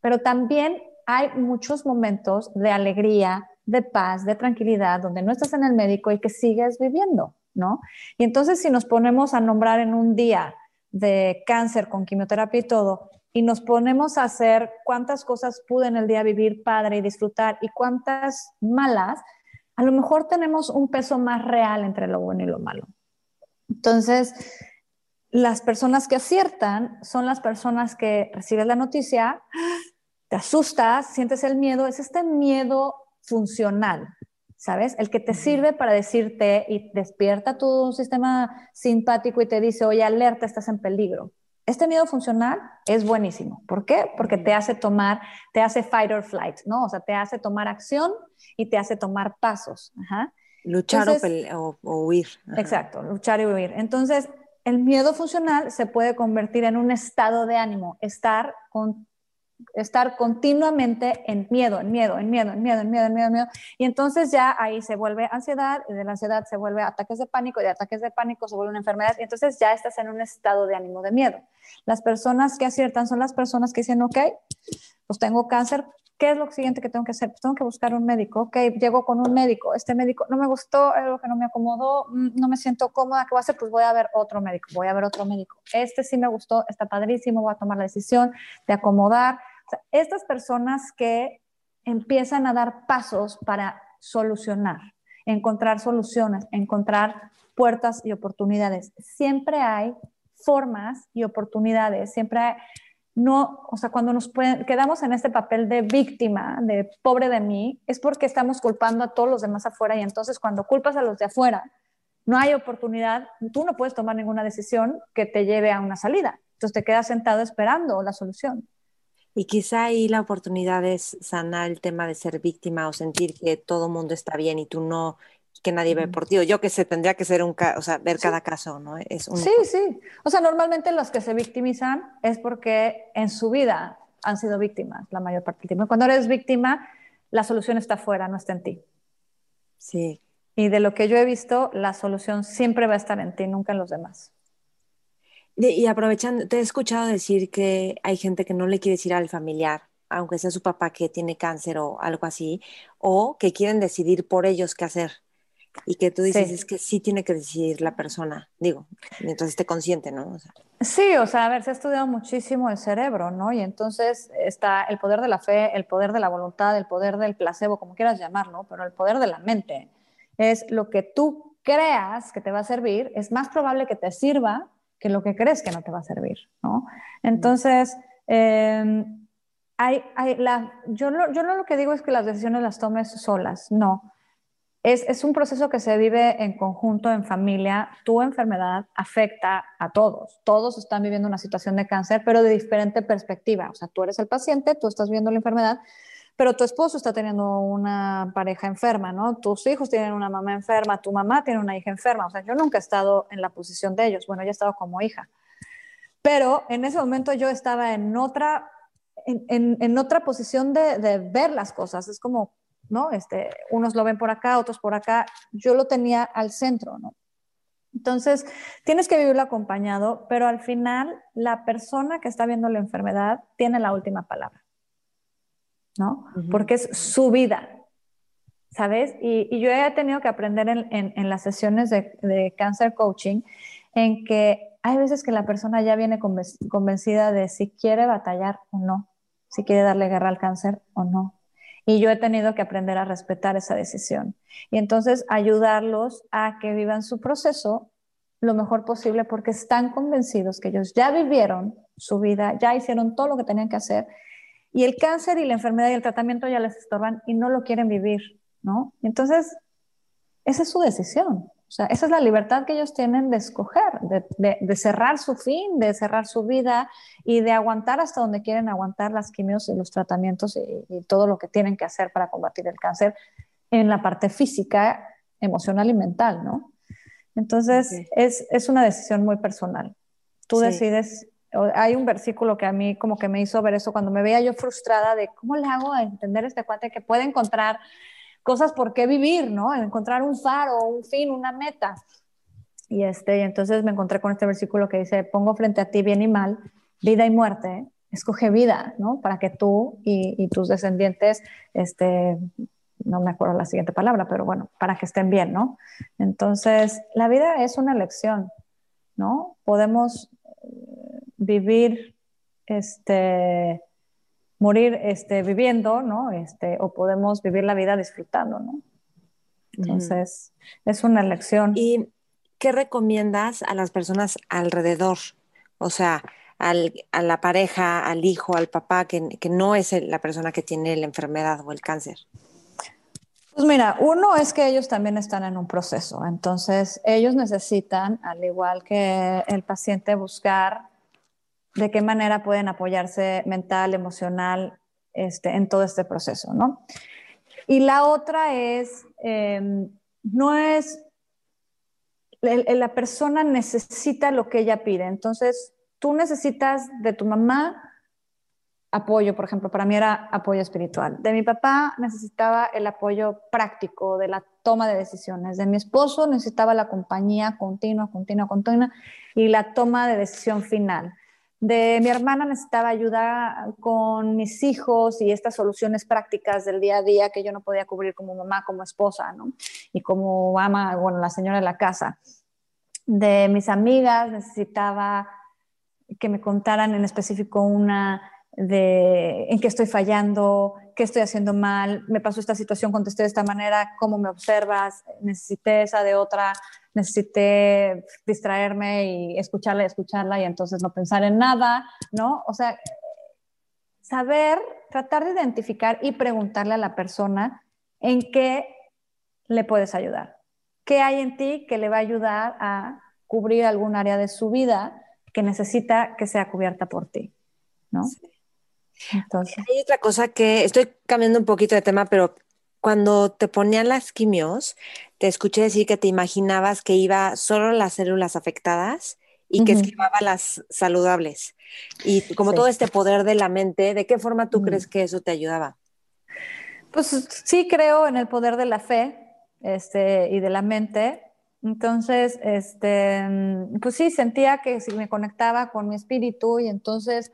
pero también hay muchos momentos de alegría, de paz, de tranquilidad, donde no estás en el médico y que sigues viviendo, ¿no? Y entonces si nos ponemos a nombrar en un día de cáncer con quimioterapia y todo, y nos ponemos a hacer cuántas cosas pude en el día vivir padre y disfrutar y cuántas malas, a lo mejor tenemos un peso más real entre lo bueno y lo malo. Entonces, las personas que aciertan son las personas que reciben la noticia, te asustas, sientes el miedo, es este miedo funcional, ¿sabes? El que te sirve para decirte y despierta tu sistema simpático y te dice, oye, alerta, estás en peligro. Este miedo funcional es buenísimo. ¿Por qué? Porque te hace tomar, te hace fight or flight, ¿no? O sea, te hace tomar acción y te hace tomar pasos. Luchar o, huir. Exacto, luchar y huir. Entonces, el miedo funcional se puede convertir en un estado de ánimo, estar con estar continuamente en miedo, en miedo, en miedo, en miedo, en miedo, en miedo, en miedo. Y entonces ya ahí se vuelve ansiedad, y de la ansiedad se vuelve ataques de pánico, y de ataques de pánico se vuelve una enfermedad, y entonces ya estás en un estado de ánimo de miedo. Las personas que aciertan son las personas que dicen, ok, pues tengo cáncer, ¿qué es lo siguiente que tengo que hacer? Pues tengo que buscar un médico, ok, llego con un médico, este médico no me gustó, algo que no me acomodó, mm, no me siento cómoda, ¿qué voy a hacer? Pues voy a ver otro médico, voy a ver otro médico. Este sí me gustó, está padrísimo, voy a tomar la decisión de acomodar estas personas que empiezan a dar pasos para solucionar, encontrar soluciones, encontrar puertas y oportunidades. Siempre hay formas y oportunidades, siempre hay, no, o sea, cuando nos quedamos en este papel de víctima, de pobre de mí, es porque estamos culpando a todos los demás afuera y entonces cuando culpas a los de afuera, no hay oportunidad, tú no puedes tomar ninguna decisión que te lleve a una salida. Entonces te quedas sentado esperando la solución. Y quizá ahí la oportunidad es sanar el tema de ser víctima o sentir que todo el mundo está bien y tú no, que nadie ve por ti. yo que sé, tendría que ser un o sea, ver cada caso, ¿no? Es Sí, sí. O sea, normalmente los que se victimizan es porque en su vida han sido víctimas la mayor parte del tiempo. Cuando eres víctima, la solución está fuera, no está en ti. Sí. Y de lo que yo he visto, la solución siempre va a estar en ti, nunca en los demás y aprovechando, te he escuchado decir que hay gente que no le quiere decir al familiar, aunque sea su papá que tiene cáncer o algo así, o que quieren decidir por ellos qué hacer. Y que tú dices, es que sí tiene que decidir la persona, digo, mientras esté consciente, ¿no? Sí, o sea, a ver, se ha estudiado muchísimo el cerebro, ¿no? Y entonces está el poder de la fe, el poder de la voluntad, el poder del placebo, como quieras llamarlo, pero el poder de la mente es lo que tú creas que te va a servir, es más probable que te sirva que lo que crees que no te va a servir, ¿no? Entonces, em, hay, hay la, yo, no, yo no lo que digo es que las decisiones las tomes solas, no. Es, es, un proceso que se vive en conjunto, en familia. Tu enfermedad afecta a todos. Todos están viviendo una situación de cáncer, pero de diferente perspectiva. O sea, tú eres el paciente, tú estás viendo la enfermedad, pero tu esposo está teniendo una pareja enferma, ¿no? Tus hijos tienen una mamá enferma, tu mamá tiene una hija enferma, o sea, yo nunca he estado en la posición de ellos, bueno, yo he estado como hija, pero en ese momento yo estaba en otra, en, en, otra posición de, de, ver las cosas, es como, ¿no? Este, unos lo ven por acá, otros por acá, yo lo tenía al centro, ¿no? Entonces, tienes que vivirlo acompañado, pero al final la persona que está viendo la enfermedad tiene la última palabra. ¿No? Porque es su vida, ¿sabes? Y, yo he tenido que aprender en, las sesiones de, de, cancer coaching en que hay veces que la persona ya viene convencida de si quiere batallar o no, si quiere darle guerra al cáncer o no. Y yo he tenido que aprender a respetar esa decisión. Y entonces ayudarlos a que vivan su proceso lo mejor posible porque están convencidos que ellos ya vivieron su vida, ya hicieron todo lo que tenían que hacer y el cáncer y la enfermedad y el tratamiento ya les estorban y no lo quieren vivir, ¿no? Entonces, esa es su decisión. O sea, esa es la libertad que ellos tienen de escoger, de, cerrar su fin, de cerrar su vida y de aguantar hasta donde quieren aguantar las quimios y los tratamientos y, todo lo que tienen que hacer para combatir el cáncer en la parte física, emocional y mental, ¿no? Entonces, es, una decisión muy personal. Tú decides, hay un versículo que a mí como que me hizo ver eso cuando me veía yo frustrada de cómo le hago a entender este cuate que puede encontrar cosas por qué vivir, ¿no? Encontrar un faro, un fin, una meta. Y, este, entonces me encontré con este versículo que dice, pongo frente a ti bien y mal, vida y muerte, escoge vida, ¿no? Para que tú y, tus descendientes, este, no me acuerdo la siguiente palabra, pero bueno, para que estén bien, ¿no? Entonces, la vida es una elección, ¿no? Podemos vivir, este, morir este, viviendo, ¿no? Este, o podemos vivir la vida disfrutando, ¿no? Entonces, es una elección. ¿Y qué recomiendas a las personas alrededor? O sea, al, a la pareja, al hijo, al papá, que, que no es la persona que tiene la enfermedad o el cáncer. Pues mira, uno es que ellos también están en un proceso, entonces ellos necesitan, al igual que el paciente, buscar de qué manera pueden apoyarse mental, emocional, este, en todo este proceso, ¿no? Y la otra es, em, no es, la persona necesita lo que ella pide, entonces tú necesitas de tu mamá apoyo, por ejemplo, para mí era apoyo espiritual. De mi papá necesitaba el apoyo práctico de la toma de decisiones. De mi esposo necesitaba la compañía continua, continua, continua y la toma de decisión final de mi hermana necesitaba ayuda con mis hijos y estas soluciones prácticas del día a día que yo no podía cubrir como mamá, como esposa, ¿no? Y como ama, bueno, la señora de la casa. De mis amigas necesitaba que me contaran en específico una de en qué estoy fallando, qué estoy haciendo mal, me pasó esta situación, contesté de esta manera, cómo me observas, necesité esa de otra, necesité distraerme y escucharla y escucharla y entonces no pensar en nada, ¿no? O sea, saber, tratar de identificar y preguntarle a la persona en qué le puedes ayudar. ¿Qué hay en ti que le va a ayudar a cubrir algún área de su vida que necesita que sea cubierta por ti? ¿no? Entonces. Hay otra cosa que estoy cambiando un poquito de tema, pero cuando te ponían las quimios, te escuché decir que te imaginabas que iba solo las células afectadas y que esquivaba las saludables. Y como todo este poder de la mente, ¿de qué forma tú crees que eso te ayudaba? Pues sí creo en el poder de la fe este, y de la mente. Entonces, este, pues sí, sentía que si me conectaba con mi espíritu y entonces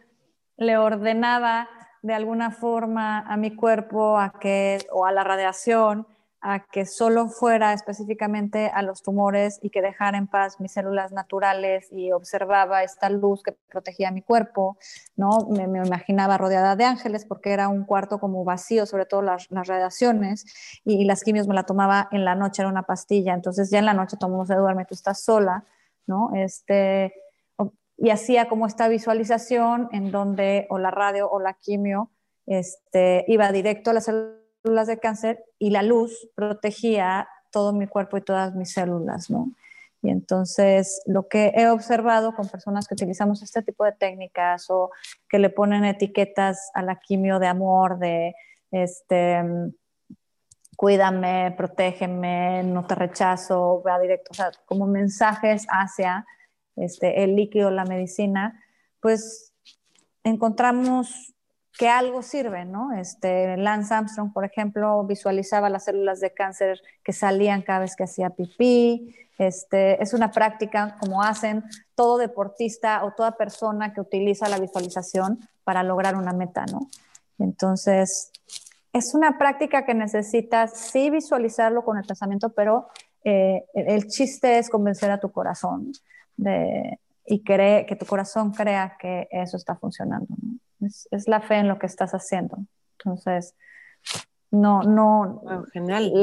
le ordenaba de alguna forma a mi cuerpo a que, o a la radiación a que solo fuera específicamente a los tumores y que dejara en paz mis células naturales y observaba esta luz que protegía mi cuerpo, ¿no? Me, imaginaba rodeada de ángeles porque era un cuarto como vacío, sobre todo las, radiaciones, y, las quimios me la tomaba en la noche, era una pastilla, entonces ya en la noche todo el mundo duerme, tú estás sola, ¿no? Este, y hacía como esta visualización en donde o la radio o la quimio este, iba directo a las células de cáncer y la luz protegía todo mi cuerpo y todas mis células, ¿no? Y entonces lo que he observado con personas que utilizamos este tipo de técnicas o que le ponen etiquetas a la quimio de amor, de este, cuídame, protégeme, no te rechazo, vea directo, o sea, como mensajes hacia este, el líquido, la medicina, pues encontramos que algo sirve, ¿no? Este, Lance Armstrong, por ejemplo, visualizaba las células de cáncer que salían cada vez que hacía pipí. Este, es una práctica como hacen todo deportista o toda persona que utiliza la visualización para lograr una meta, ¿no? Entonces, es una práctica que necesitas sí visualizarlo con el pensamiento, pero eh, el chiste es convencer a tu corazón de, y cree, que tu corazón crea que eso está funcionando. Es, es, la fe en lo que estás haciendo. Entonces, no, no. genial,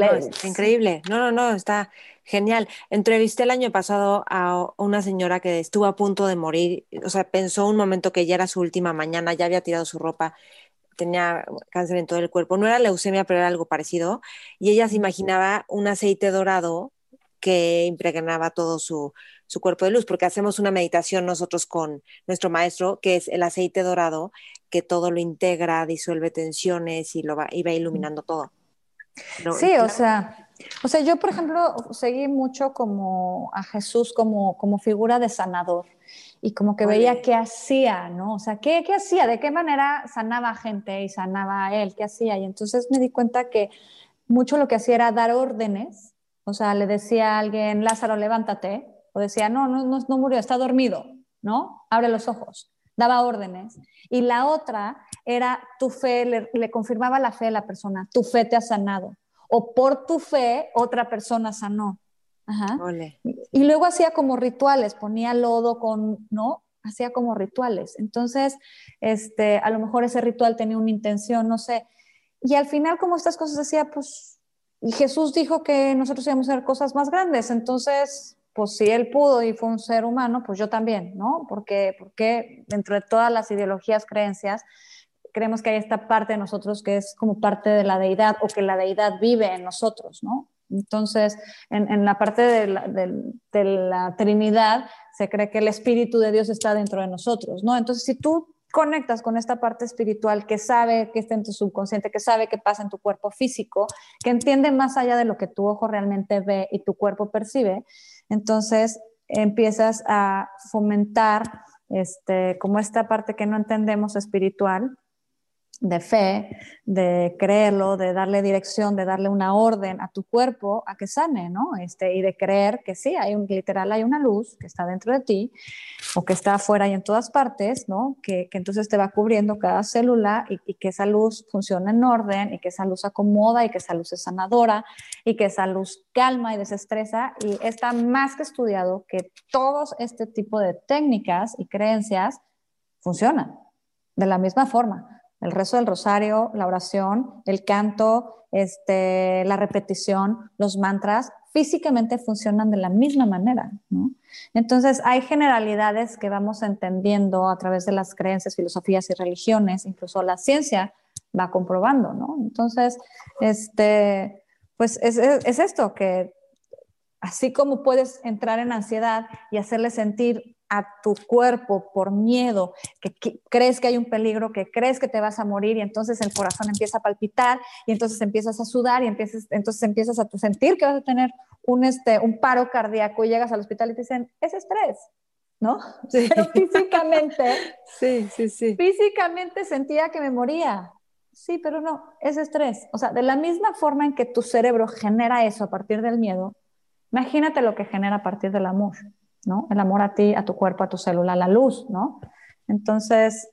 increíble. No, no, no, está genial. Entrevisté el año pasado a una señora que estuvo a punto de morir, o sea, pensó un momento que ya era su última mañana, ya había tirado su ropa, tenía cáncer en todo el cuerpo. No era leucemia, pero era algo parecido. Y ella se imaginaba un aceite dorado que impregnaba todo su, su cuerpo de luz, porque hacemos una meditación nosotros con nuestro maestro, que es el aceite dorado, que todo lo integra, disuelve tensiones y lo va, y va iluminando todo. sí, o sea, o sea, yo por ejemplo seguí mucho como a Jesús como, como figura de sanador y como que veía qué hacía, ¿no? O sea, ¿qué, ¿qué hacía? ¿De qué manera sanaba a gente y sanaba a él? ¿Qué hacía? Y entonces me di cuenta que mucho lo que hacía era dar órdenes. O sea, le decía a alguien, Lázaro, levántate, o decía, no, no, no, murió, está dormido, ¿no? Abre los ojos, daba órdenes. Y la otra era tu fe, le, confirmaba la fe de la persona, tu fe te ha sanado. O por tu fe, otra persona sanó. Ajá. Y, luego hacía como rituales, ponía lodo con, ¿no? Hacía como rituales. Entonces, este, a lo mejor ese ritual tenía una intención, no sé. Y al final, como estas cosas decía, pues, y Jesús dijo que nosotros íbamos a hacer cosas más grandes, entonces, pues si él pudo y fue un ser humano, pues yo también, ¿no? Porque, porque dentro de todas las ideologías, creencias, creemos que hay esta parte de nosotros que es como parte de la deidad o que la deidad vive en nosotros, ¿no? Entonces, en, la parte de la, de la, Trinidad se cree que el Espíritu de Dios está dentro de nosotros, ¿no? Entonces, si tú conectas con esta parte espiritual que sabe que está en tu subconsciente, que sabe que pasa en tu cuerpo físico, que entiende más allá de lo que tu ojo realmente ve y tu cuerpo percibe, entonces empiezas a fomentar este, como esta parte que no entendemos espiritual de fe, de creerlo, de darle dirección, de darle una orden a tu cuerpo a que sane, ¿no? Este, y de creer que sí, hay un literal, hay una luz que está dentro de ti o que está afuera y en todas partes, ¿no? Que, que entonces te va cubriendo cada célula y, que esa luz funciona en orden y que esa luz acomoda y que esa luz es sanadora y que esa luz calma y desestresa y está más que estudiado que todos este tipo de técnicas y creencias funcionan de la misma forma el rezo del rosario, la oración, el canto, este, la repetición, los mantras, físicamente funcionan de la misma manera. Entonces, hay generalidades que vamos entendiendo a través de las creencias, filosofías y religiones, incluso la ciencia va comprobando. Entonces, este, pues es, es esto, que así como puedes entrar en ansiedad y hacerle sentir a tu cuerpo por miedo, que, crees que hay un peligro, que crees que te vas a morir y entonces el corazón empieza a palpitar y entonces empiezas a sudar y empiezas, entonces empiezas a sentir que vas a tener un, este, un paro cardíaco y llegas al hospital y te dicen, es estrés, ¿no? Pero físicamente, sí, sí, sí. Físicamente sentía que me moría. Sí, pero no, es estrés. O sea, de la misma forma en que tu cerebro genera eso a partir del miedo, imagínate lo que genera a partir del amor. ¿No? El amor a ti, a tu cuerpo, a tu célula, la luz, ¿no? Entonces,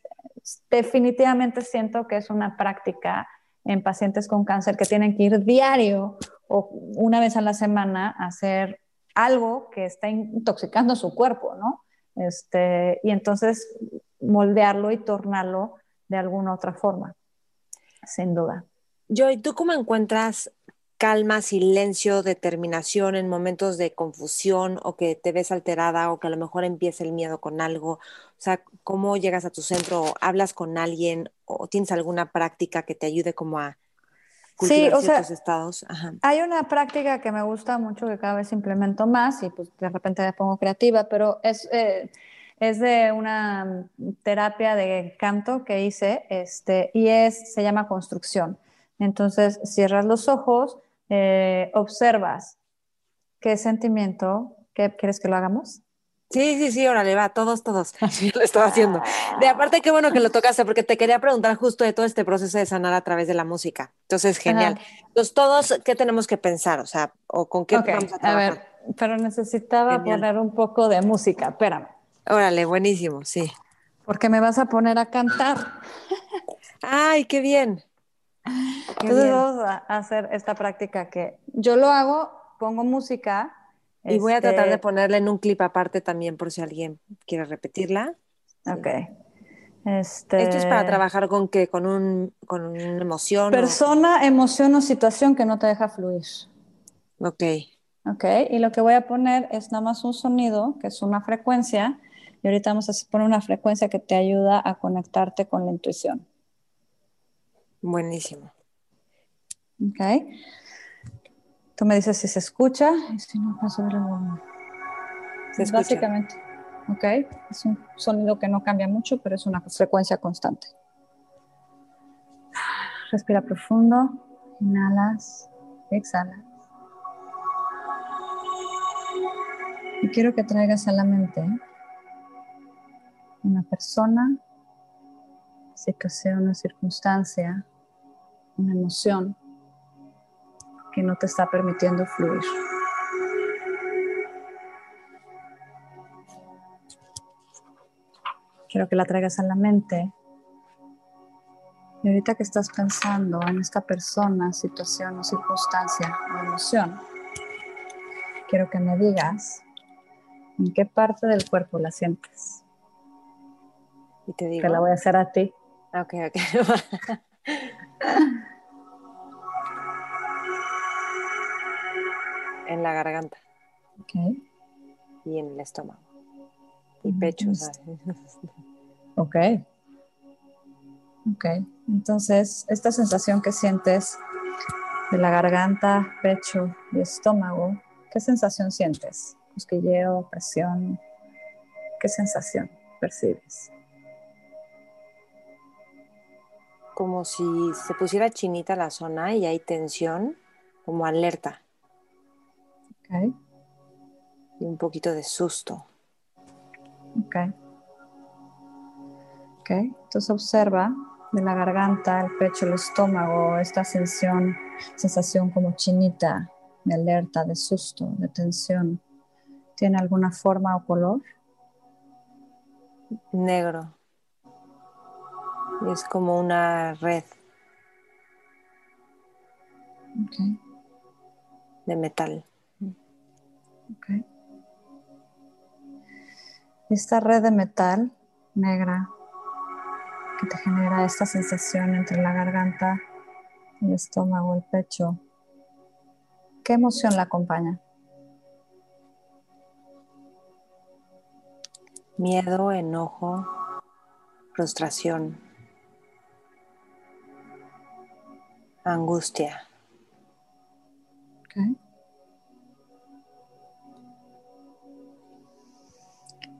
definitivamente siento que es una práctica en pacientes con cáncer que tienen que ir diario o una vez a la semana a hacer algo que está intoxicando su cuerpo, ¿no? Este, y entonces moldearlo y tornarlo de alguna otra forma, sin duda. Yo, ¿y tú cómo encuentras calma, silencio, determinación en momentos de confusión o que te ves alterada o que a lo mejor empieza el miedo con algo? O sea, ¿cómo llegas a tu centro o hablas con alguien o tienes alguna práctica que te ayude como a cultivar sí, ciertos estados? Hay una práctica que me gusta mucho que cada vez implemento más y pues de repente me pongo creativa, pero es... Eh, es de una terapia de canto que hice este, y es, se llama construcción. Entonces, cierras los ojos, eh, observas qué sentimiento, ¿qué quieres que lo hagamos? Sí, sí, sí, órale, va, todos, todos. lo estaba haciendo. De aparte, qué bueno que lo tocaste, porque te quería preguntar justo de todo este proceso de sanar a través de la música. Entonces, genial. Entonces, todos, ¿qué tenemos que pensar? O sea, o con qué vamos a trabajar. A ver, pero necesitaba poner un poco de música, espérame. Órale, buenísimo, sí. Porque me vas a poner a cantar. Ay, qué bien. Entonces vamos a hacer esta práctica que yo lo hago, pongo música Y voy a tratar de Este, ponerla en un clip aparte también por si alguien quiere repetirla. Ok. Este, Esto es para trabajar con qué, con, un, con una emoción. o- Persona, emoción o situación que no te deja fluir. Ok. Ok, y lo que voy a poner es nada más un sonido, que es una frecuencia, y ahorita vamos a poner una frecuencia que te ayuda a conectarte con la intuición. Buenísimo. Ok. Tú me dices si se escucha y si no, pues el volumen. Se escucha. Básicamente. Ok. Es un sonido que no cambia mucho, pero es una frecuencia constante. Respira profundo. Inhalas. Exhalas. Y quiero que traigas a la mente una persona, situación o circunstancia, una emoción que no te está permitiendo fluir. Quiero que la traigas a la mente. Y ahorita que estás pensando en esta persona, situación o circunstancia o emoción, quiero que me digas en qué parte del cuerpo la sientes. Y te digo. Que la voy a hacer a ti. Ok, ok. en la garganta Ok. y en el estómago. Y Mm, pecho. ¿sabes? Ok. Ok. Entonces, esta sensación que sientes de la garganta, pecho y estómago, ¿qué sensación sientes? Cosquilleo, presión. ¿Qué sensación percibes? Como si se pusiera chinita la zona y hay tensión, como alerta Ok. y un poquito de susto. Ok. Ok. Entonces observa de la garganta, el pecho, el estómago, esta sensación, sensación como chinita, de alerta, de susto, de tensión. ¿Tiene alguna forma o color? Negro. Y es como una red de metal. Ok. Esta red de metal negra que te genera esta sensación entre la garganta, el estómago, el pecho, ¿qué emoción la acompaña? Miedo, enojo, frustración, angustia. Ok.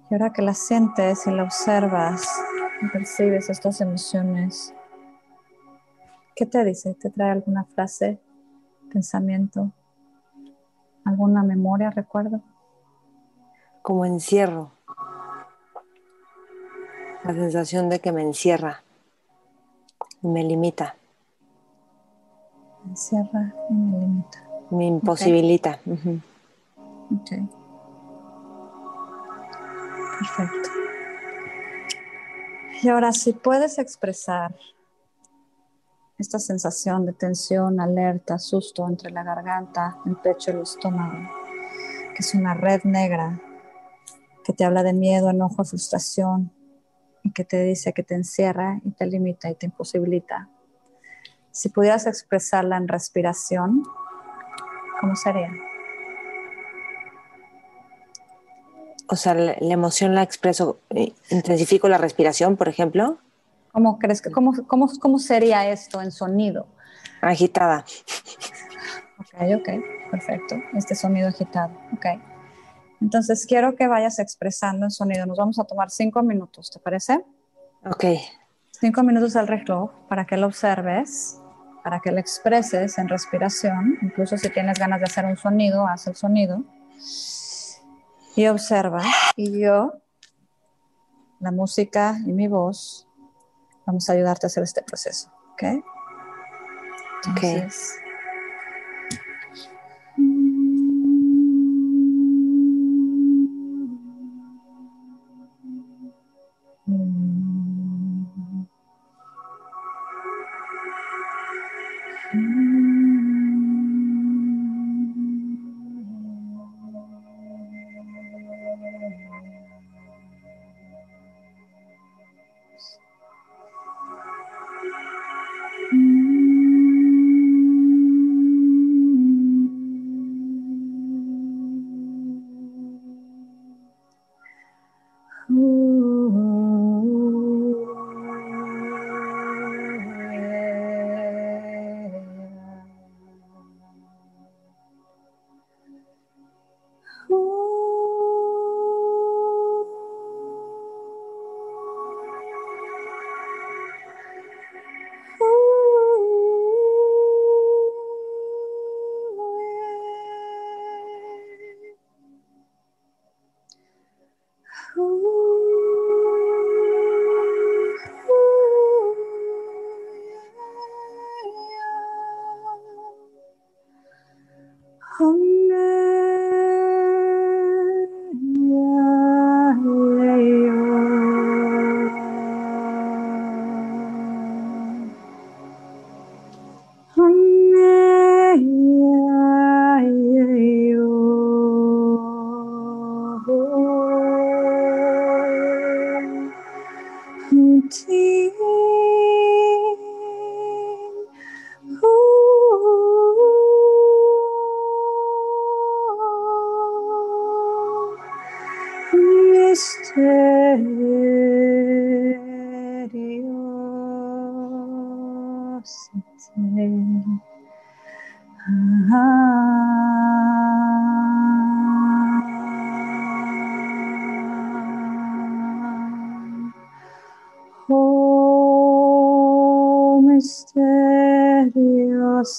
Y ahora que la sientes y la observas y percibes estas emociones, ¿qué te dice? ¿Te trae alguna frase, pensamiento, alguna memoria, recuerdo? como encierro. La sensación de que me encierra y me limita, Me encierra y me limita. me imposibilita. Ok. Perfecto. Y ahora, si puedes expresar esta sensación de tensión, alerta, susto entre la garganta, el pecho y el estómago, que es una red negra que te habla de miedo, enojo, frustración y que te dice que te encierra y te limita y te imposibilita. Si pudieras expresarla en respiración, ¿cómo sería? O sea, la, la emoción la expreso, eh, intensifico la respiración, por ejemplo, ¿Cómo crees que, cómo, cómo, cómo sería esto en sonido? agitada. Ok, ok, perfecto. Este sonido agitado, ok. Entonces quiero que vayas expresando en sonido. Nos vamos a tomar cinco minutos, ¿te parece? Ok, Cinco minutos al reloj para que lo observes, para que lo expreses en respiración. Incluso si tienes ganas de hacer un sonido, haz el sonido. Y observa. Y yo, la música y mi voz, vamos a ayudarte a hacer este proceso, ¿ok?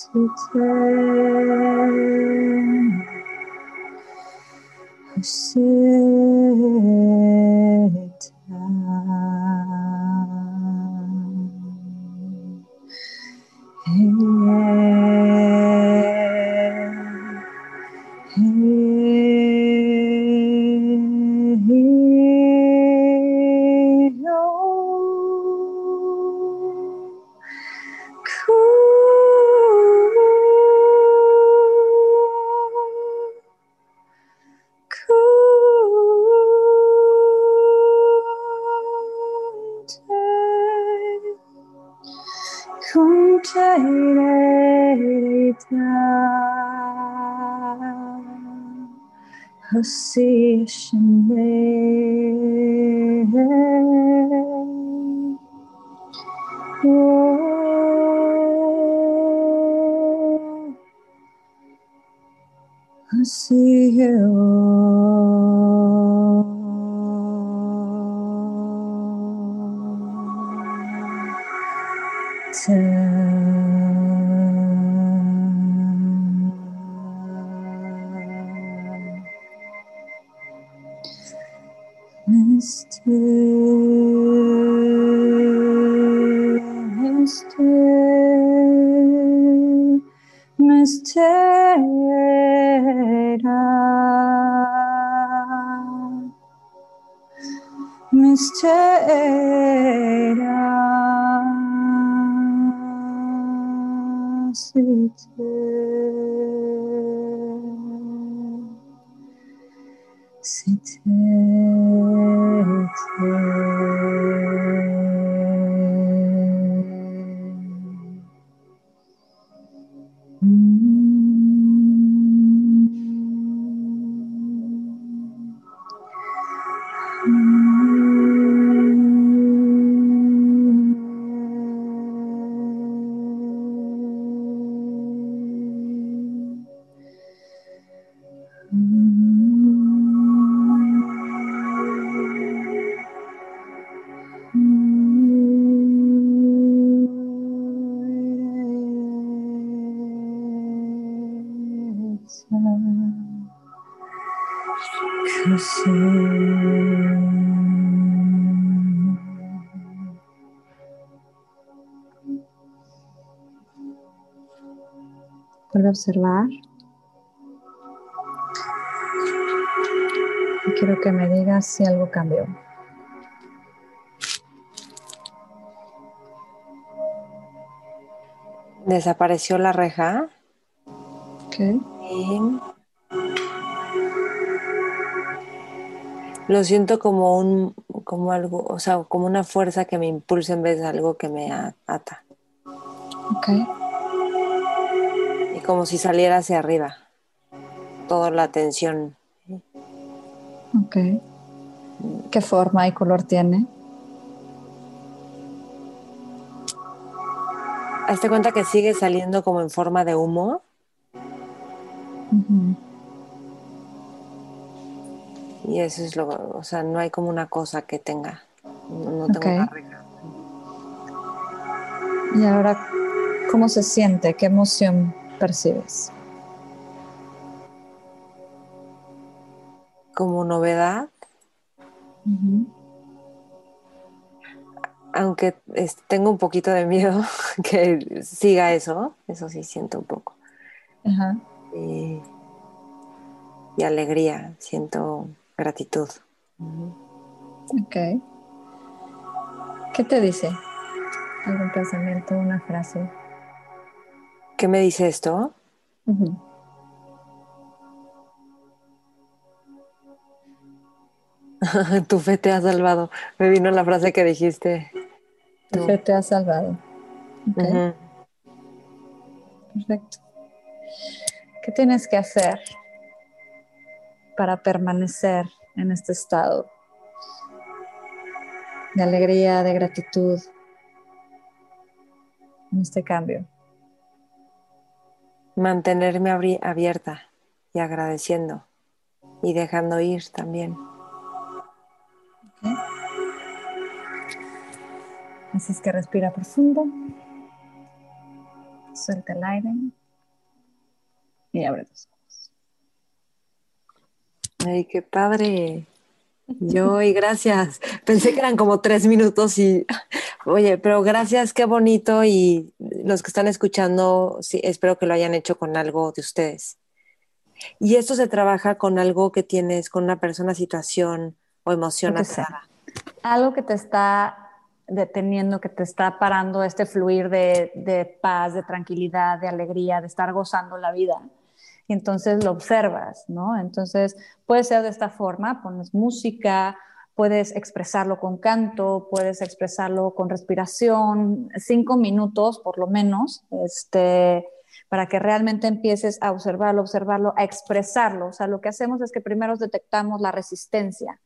Ok. Entonces, see Vuelve observar. Y quiero que me digas si algo cambió. Desapareció la reja. Ok. lo siento como un, como algo, o sea, como una fuerza que me impulsa en vez de algo que me ata. Ok. Como si saliera hacia arriba. Toda la tensión. Ok. ¿Qué forma y color tiene? Hazte cuenta que sigue saliendo como en forma de humo. Y eso es lo, o sea, no hay como una cosa que tenga, no, tengo una regla. Y ahora, ¿cómo se siente? ¿Qué emoción percibes? Como novedad. Aunque tengo un poquito de miedo que siga eso, eso sí siento un poco. y alegría, siento gratitud. Ok. ¿Qué te dice? ¿Algún pensamiento, una frase? ¿Qué me dice esto? tu fe te ha salvado. Me vino la frase que dijiste Tu fe te ha salvado. Perfecto. ¿Qué tienes que hacer para permanecer en este estado de alegría, de gratitud, en este cambio? Mantenerme abierta y agradeciendo y dejando ir también. Así es que respira profundo, suelta el aire y abre tus ojos. Ay, qué padre. Yo y gracias. Pensé que eran como tres minutos y, oye, pero gracias, qué bonito y los que están escuchando, sí, espero que lo hayan hecho con algo de ustedes. Y esto se trabaja con algo que tienes, con una persona, situación o emoción Algo que te está deteniendo, que te está parando este fluir de, de paz, de tranquilidad, de alegría, de estar gozando la vida y entonces lo observas, ¿no? Entonces puede ser de esta forma, pones música, puedes expresarlo con canto, puedes expresarlo con respiración, cinco minutos por lo menos, este, para que realmente empieces a observarlo, observarlo, a expresarlo. O sea, lo que hacemos es que primero detectamos la resistencia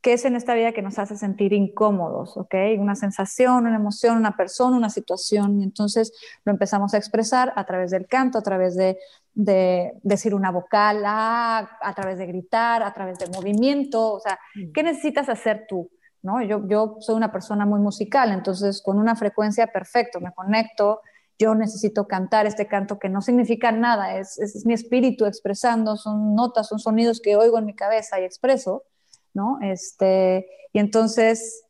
qué es en esta vida que nos hace sentir incómodos, ¿ok? Una sensación, una emoción, una persona, una situación, y entonces lo empezamos a expresar a través del canto, a través de, decir una vocal, ah, a través de gritar, a través del movimiento, o sea, mm. ¿qué necesitas hacer tú? ¿No? Yo, yo soy una persona muy musical, entonces con una frecuencia perfecto, me conecto, yo necesito cantar este canto que no significa nada, es, es mi espíritu expresando, son notas, son sonidos que oigo en mi cabeza y expreso, ¿no? Este, y entonces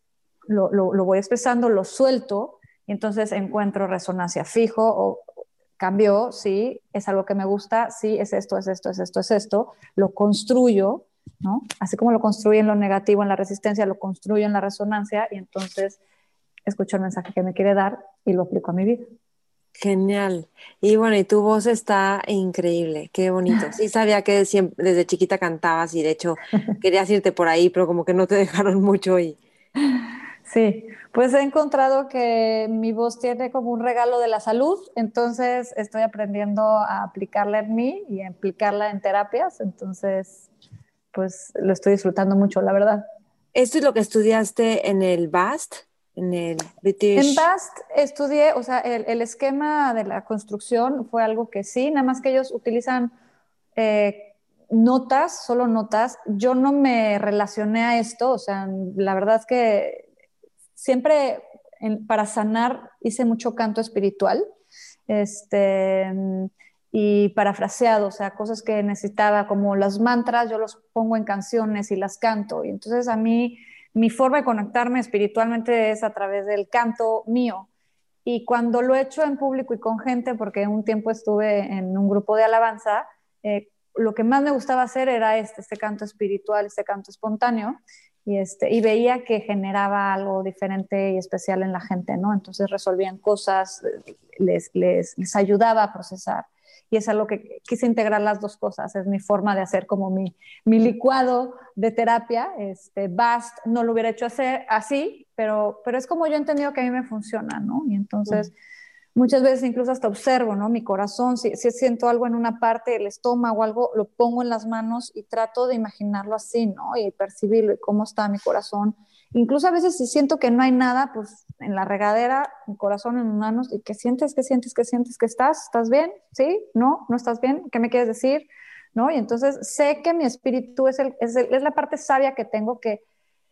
lo, lo, voy expresando, lo suelto, y entonces encuentro resonancia fijo o cambio, sí, es algo que me gusta, sí, es esto, es esto, es esto, es esto, lo construyo, ¿no? Así como lo construyo en lo negativo, en la resistencia, lo construyo en la resonancia y entonces escucho el mensaje que me quiere dar y lo aplico a mi vida. Genial. Y bueno, y tu voz está increíble, qué bonito. Sí sabía que desde chiquita cantabas y de hecho querías irte por ahí, pero como que no te dejaron mucho y... Sí, pues he encontrado que mi voz tiene como un regalo de la salud, entonces estoy aprendiendo a aplicarla en mí y a aplicarla en terapias, entonces pues lo estoy disfrutando mucho, la verdad. ¿Esto es lo que estudiaste en el BAST? en el British? En BAST estudié, o sea, el, esquema de la construcción fue algo que sí, nada más que ellos utilizan eh, notas, solo notas. Yo no me relacioné a esto, o sea, la verdad es que siempre para sanar hice mucho canto espiritual. Este, y parafraseado, o sea, cosas que necesitaba, como los mantras, yo los pongo en canciones y las canto. Y entonces a mí mi forma de conectarme espiritualmente es a través del canto mío. Y cuando lo he hecho en público y con gente, porque un tiempo estuve en un grupo de alabanza, eh, lo que más me gustaba hacer era este, este canto espiritual, este canto espontáneo, y, este, y veía que generaba algo diferente y especial en la gente, ¿no? Entonces resolvían cosas, les, les, les ayudaba a procesar y es algo que quise integrar las dos cosas. Es mi forma de hacer como mi, mi licuado de terapia. Este, BAST no lo hubiera hecho hacer así, pero, pero es como yo he entendido que a mí me funciona, ¿no? Y entonces... Muchas veces incluso hasta observo, ¿no? Mi corazón, si, si siento algo en una parte del estómago, algo, lo pongo en las manos y trato de imaginarlo así, ¿no? Y percibirlo y cómo está mi corazón Incluso a veces si siento que no hay nada, pues en la regadera, mi corazón en manos, y que sientes, que sientes, que sientes que estás, ¿estás bien? ¿Sí? ¿No? ¿No estás bien? ¿Qué me quieres decir? ¿No? Y entonces sé que mi espíritu es, el, es, es la parte sabia que tengo que,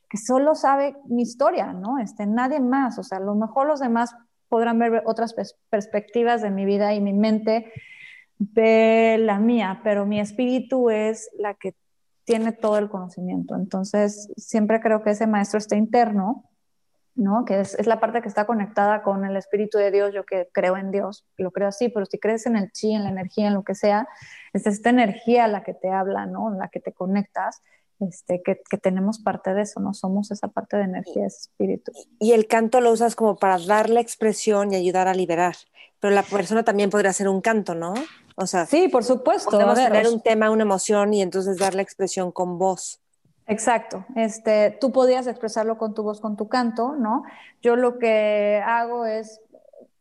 que solo sabe mi historia, ¿no? Este, nadie más, o sea, a lo mejor los demás podrán ver otras perspectivas de mi vida y mi mente de la mía, pero mi espíritu es la que tiene todo el conocimiento. Entonces, siempre creo que ese maestro está interno, ¿no? Que es, la parte que está conectada con el Espíritu de Dios, yo que creo en Dios, lo creo así, pero si crees en el chi, en la energía, en lo que sea, es esta energía la que te habla, ¿no? La que te conectas, este, que, que, tenemos parte de eso, ¿no? Somos esa parte de energía, ese espíritu. Y el canto lo usas como para darle expresión y ayudar a liberar, pero la persona también podría hacer un canto, ¿no? O sea, sí, por supuesto. Podemos tener un tema, una emoción y entonces dar la expresión con voz. Exacto. Este, tú podías expresarlo con tu voz, con tu canto, ¿no? Yo lo que hago es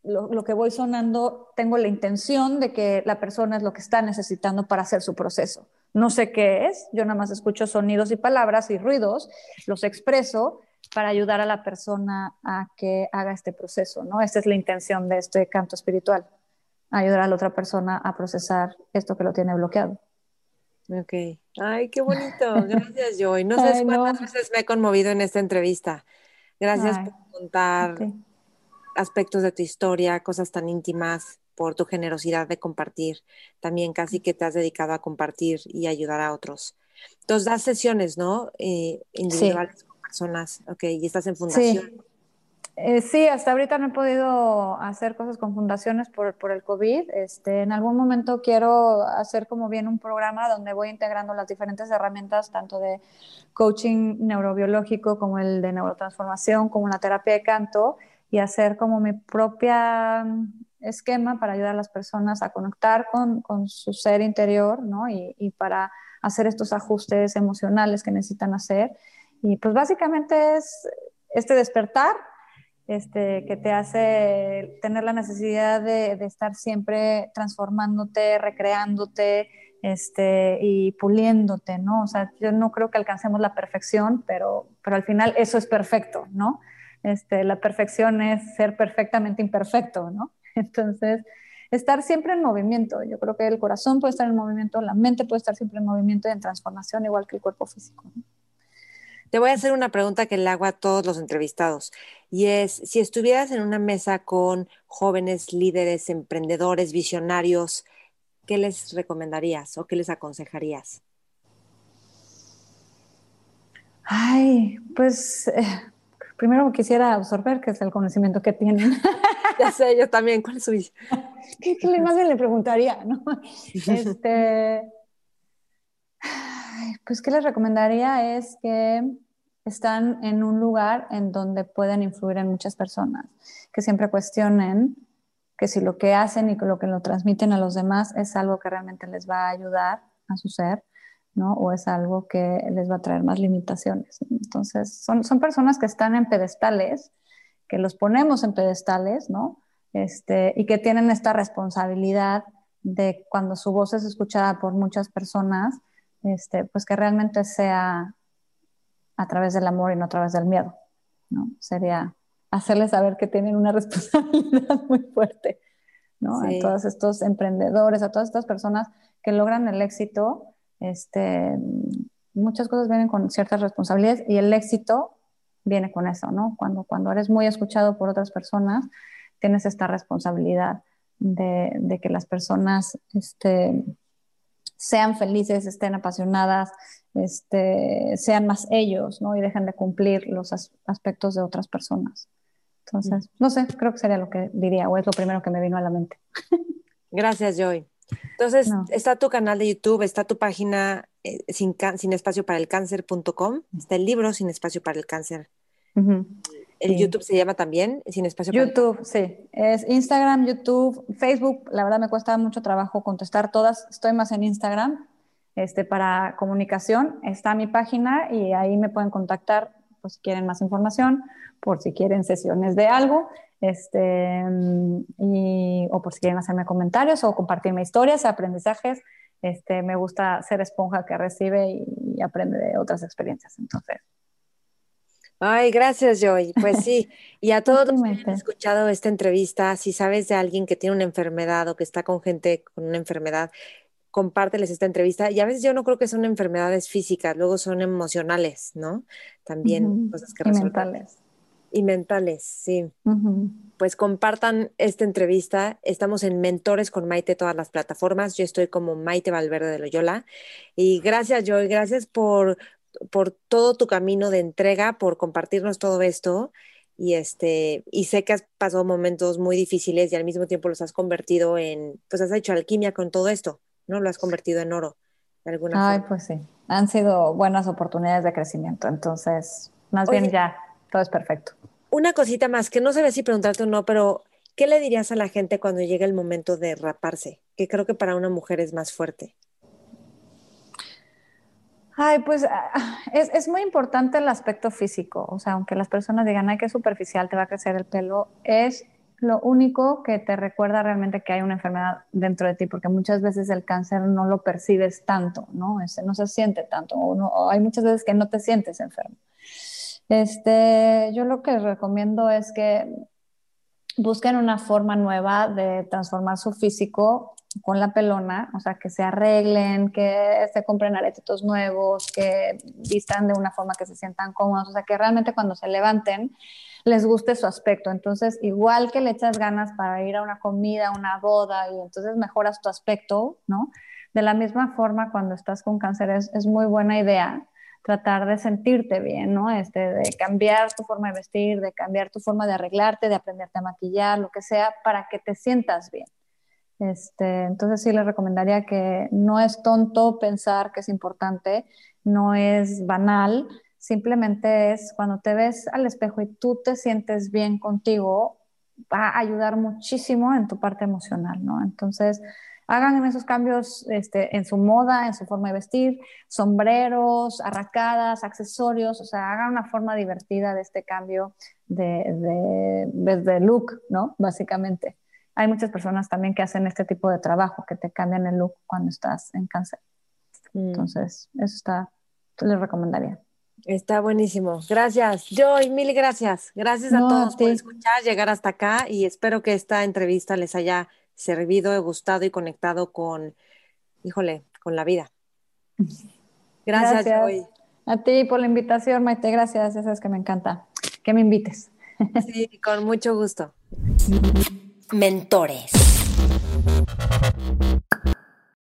lo, que voy sonando, tengo la intención de que la persona es lo que está necesitando para hacer su proceso. No sé qué es, yo nada más escucho sonidos y palabras y ruidos, los expreso para ayudar a la persona a que haga este proceso, ¿no? Esta es la intención de este canto espiritual, ayudar a la otra persona a procesar esto que lo tiene bloqueado. Ok. Ay, qué bonito. Gracias, Joy. No sé cuántas veces me he conmovido en esta entrevista. Gracias por contar aspectos de tu historia, cosas tan íntimas, por tu generosidad de compartir. También casi que te has dedicado a compartir y ayudar a otros. Entonces, das sesiones, ¿no? Eh, individuales con personas. Ok, y estás en fundación. Sí. Eh, sí, hasta ahorita no he podido hacer cosas con fundaciones por, por, el COVID. Este, en algún momento quiero hacer como bien un programa donde voy integrando las diferentes herramientas, tanto de coaching neurobiológico como el de neurotransformación, como la terapia de canto, y hacer como mi propia esquema para ayudar a las personas a conectar con, con su ser interior, ¿no? Y, y, para hacer estos ajustes emocionales que necesitan hacer. Y pues básicamente es este despertar, este, que te hace tener la necesidad de, de estar siempre transformándote, recreándote, este, y puliéndote, ¿no? O sea, yo no creo que alcancemos la perfección, pero, pero al final eso es perfecto, ¿no? Este, la perfección es ser perfectamente imperfecto, ¿no? Entonces, estar siempre en movimiento. Yo creo que el corazón puede estar en movimiento, la mente puede estar siempre en movimiento y en transformación, igual que el cuerpo físico. Te voy a hacer una pregunta que le hago a todos los entrevistados y es, si estuvieras en una mesa con jóvenes líderes, emprendedores, visionarios, ¿qué les recomendarías o qué les aconsejarías? Ay, pues eh, primero quisiera absorber qué es el conocimiento que tienen. ya sé, yo también. ¿Cuál es su? ¿Qué, qué más le preguntaría? ¿no? Este, pues, ¿qué les recomendaría? Es que están en un lugar en donde pueden influir en muchas personas, que siempre cuestionen que si lo que hacen y lo que lo transmiten a los demás es algo que realmente les va a ayudar a su ser, ¿no? O es algo que les va a traer más limitaciones. Entonces, son, son personas que están en pedestales, que los ponemos en pedestales, ¿no? Este, y que tienen esta responsabilidad de cuando su voz es escuchada por muchas personas, este, pues que realmente sea a través del amor y no a través del miedo, ¿no? Sería hacerles saber que tienen una responsabilidad muy fuerte, ¿no? A todos estos emprendedores, a todas estas personas que logran el éxito, este, muchas cosas vienen con ciertas responsabilidades y el éxito viene con eso, ¿no? Cuando, cuando eres muy escuchado por otras personas, tienes esta responsabilidad de, de que las personas este, sean felices, estén apasionadas, este, sean más ellos, ¿no? Y dejen de cumplir los aspectos de otras personas. Entonces, no sé, creo que sería lo que diría, o es lo primero que me vino a la mente. Gracias, Joy. Entonces, está tu canal de YouTube, está tu página eh, sin, sin, espacio para el cáncer.com, está el libro Sin espacio para el cáncer. El YouTube se llama también Sin espacio para YouTube, sí. Es Instagram, YouTube, Facebook. La verdad me cuesta mucho trabajo contestar todas. Estoy más en Instagram este, para comunicación. Está mi página y ahí me pueden contactar por si quieren más información, por si quieren sesiones de algo este, y, o por si quieren hacerme comentarios o compartirme historias, aprendizajes. Este, me gusta ser esponja que recibe y, aprende de otras experiencias. Entonces. Ay, gracias, Joy. Pues sí, y a todos los que han escuchado esta entrevista, si sabes de alguien que tiene una enfermedad o que está con gente con una enfermedad, compárteles esta entrevista. Y a veces yo no creo que son enfermedades físicas, luego son emocionales, ¿no? También cosas que y mentales. Y mentales, sí. Pues compartan esta entrevista. Estamos en Mentores con Maite todas las plataformas. Yo estoy como Maite Valverde de Loyola. Y gracias, Joy. Gracias por, por todo tu camino de entrega, por compartirnos todo esto. Y, este, y sé que has pasado momentos muy difíciles y al mismo tiempo los has convertido en, pues has hecho alquimia con todo esto, ¿no? Lo has convertido en oro, de alguna Ay, pues sí. Han sido buenas oportunidades de crecimiento. Entonces, más bien ya todo es perfecto. Una cosita más, que no sabía si preguntarte o no, pero ¿qué le dirías a la gente cuando llega el momento de raparse? Que creo que para una mujer es más fuerte. Ay, pues ah, es, es, muy importante el aspecto físico. O sea, aunque las personas digan, ay, qué superficial te va a crecer el pelo, es lo único que te recuerda realmente que hay una enfermedad dentro de ti, porque muchas veces el cáncer no lo percibes tanto, ¿no? Ese, no se siente tanto, o, hay muchas veces que no te sientes enfermo. Este, yo lo que recomiendo es que busquen una forma nueva de transformar su físico con la pelona, o sea, que se arreglen, que se compren aretitos nuevos, que vistan de una forma que se sientan cómodos, o sea, que realmente cuando se levanten les guste su aspecto. Entonces, igual que le echas ganas para ir a una comida, una boda, y entonces mejoras tu aspecto, ¿no? De la misma forma, cuando estás con cáncer es, es muy buena idea tratar de sentirte bien, ¿no? Este, de cambiar tu forma de vestir, de cambiar tu forma de arreglarte, de aprenderte a maquillar, lo que sea, para que te sientas bien. Este, entonces sí les recomendaría que no es tonto pensar que es importante, no es banal, simplemente es cuando te ves al espejo y tú te sientes bien contigo, va a ayudar muchísimo en tu parte emocional, ¿no? Entonces, hagan esos cambios este, en su moda, en su forma de vestir, sombreros, arracadas, accesorios, o sea, hagan una forma divertida de este cambio de, de, de look, ¿no? Básicamente hay muchas personas también que hacen este tipo de trabajo, que te cambian el look cuando estás en cáncer. Mm. Entonces, eso está, les recomendaría. Está buenísimo. Gracias, Joy, mil gracias. Gracias a todos por escuchar, llegar hasta acá y espero que esta entrevista les haya servido, gustado y conectado con, híjole, con la vida. Gracias, Joy. A ti por la invitación, Maite, gracias. Eso es que me encanta. Que me invites. Sí, con mucho gusto mentores.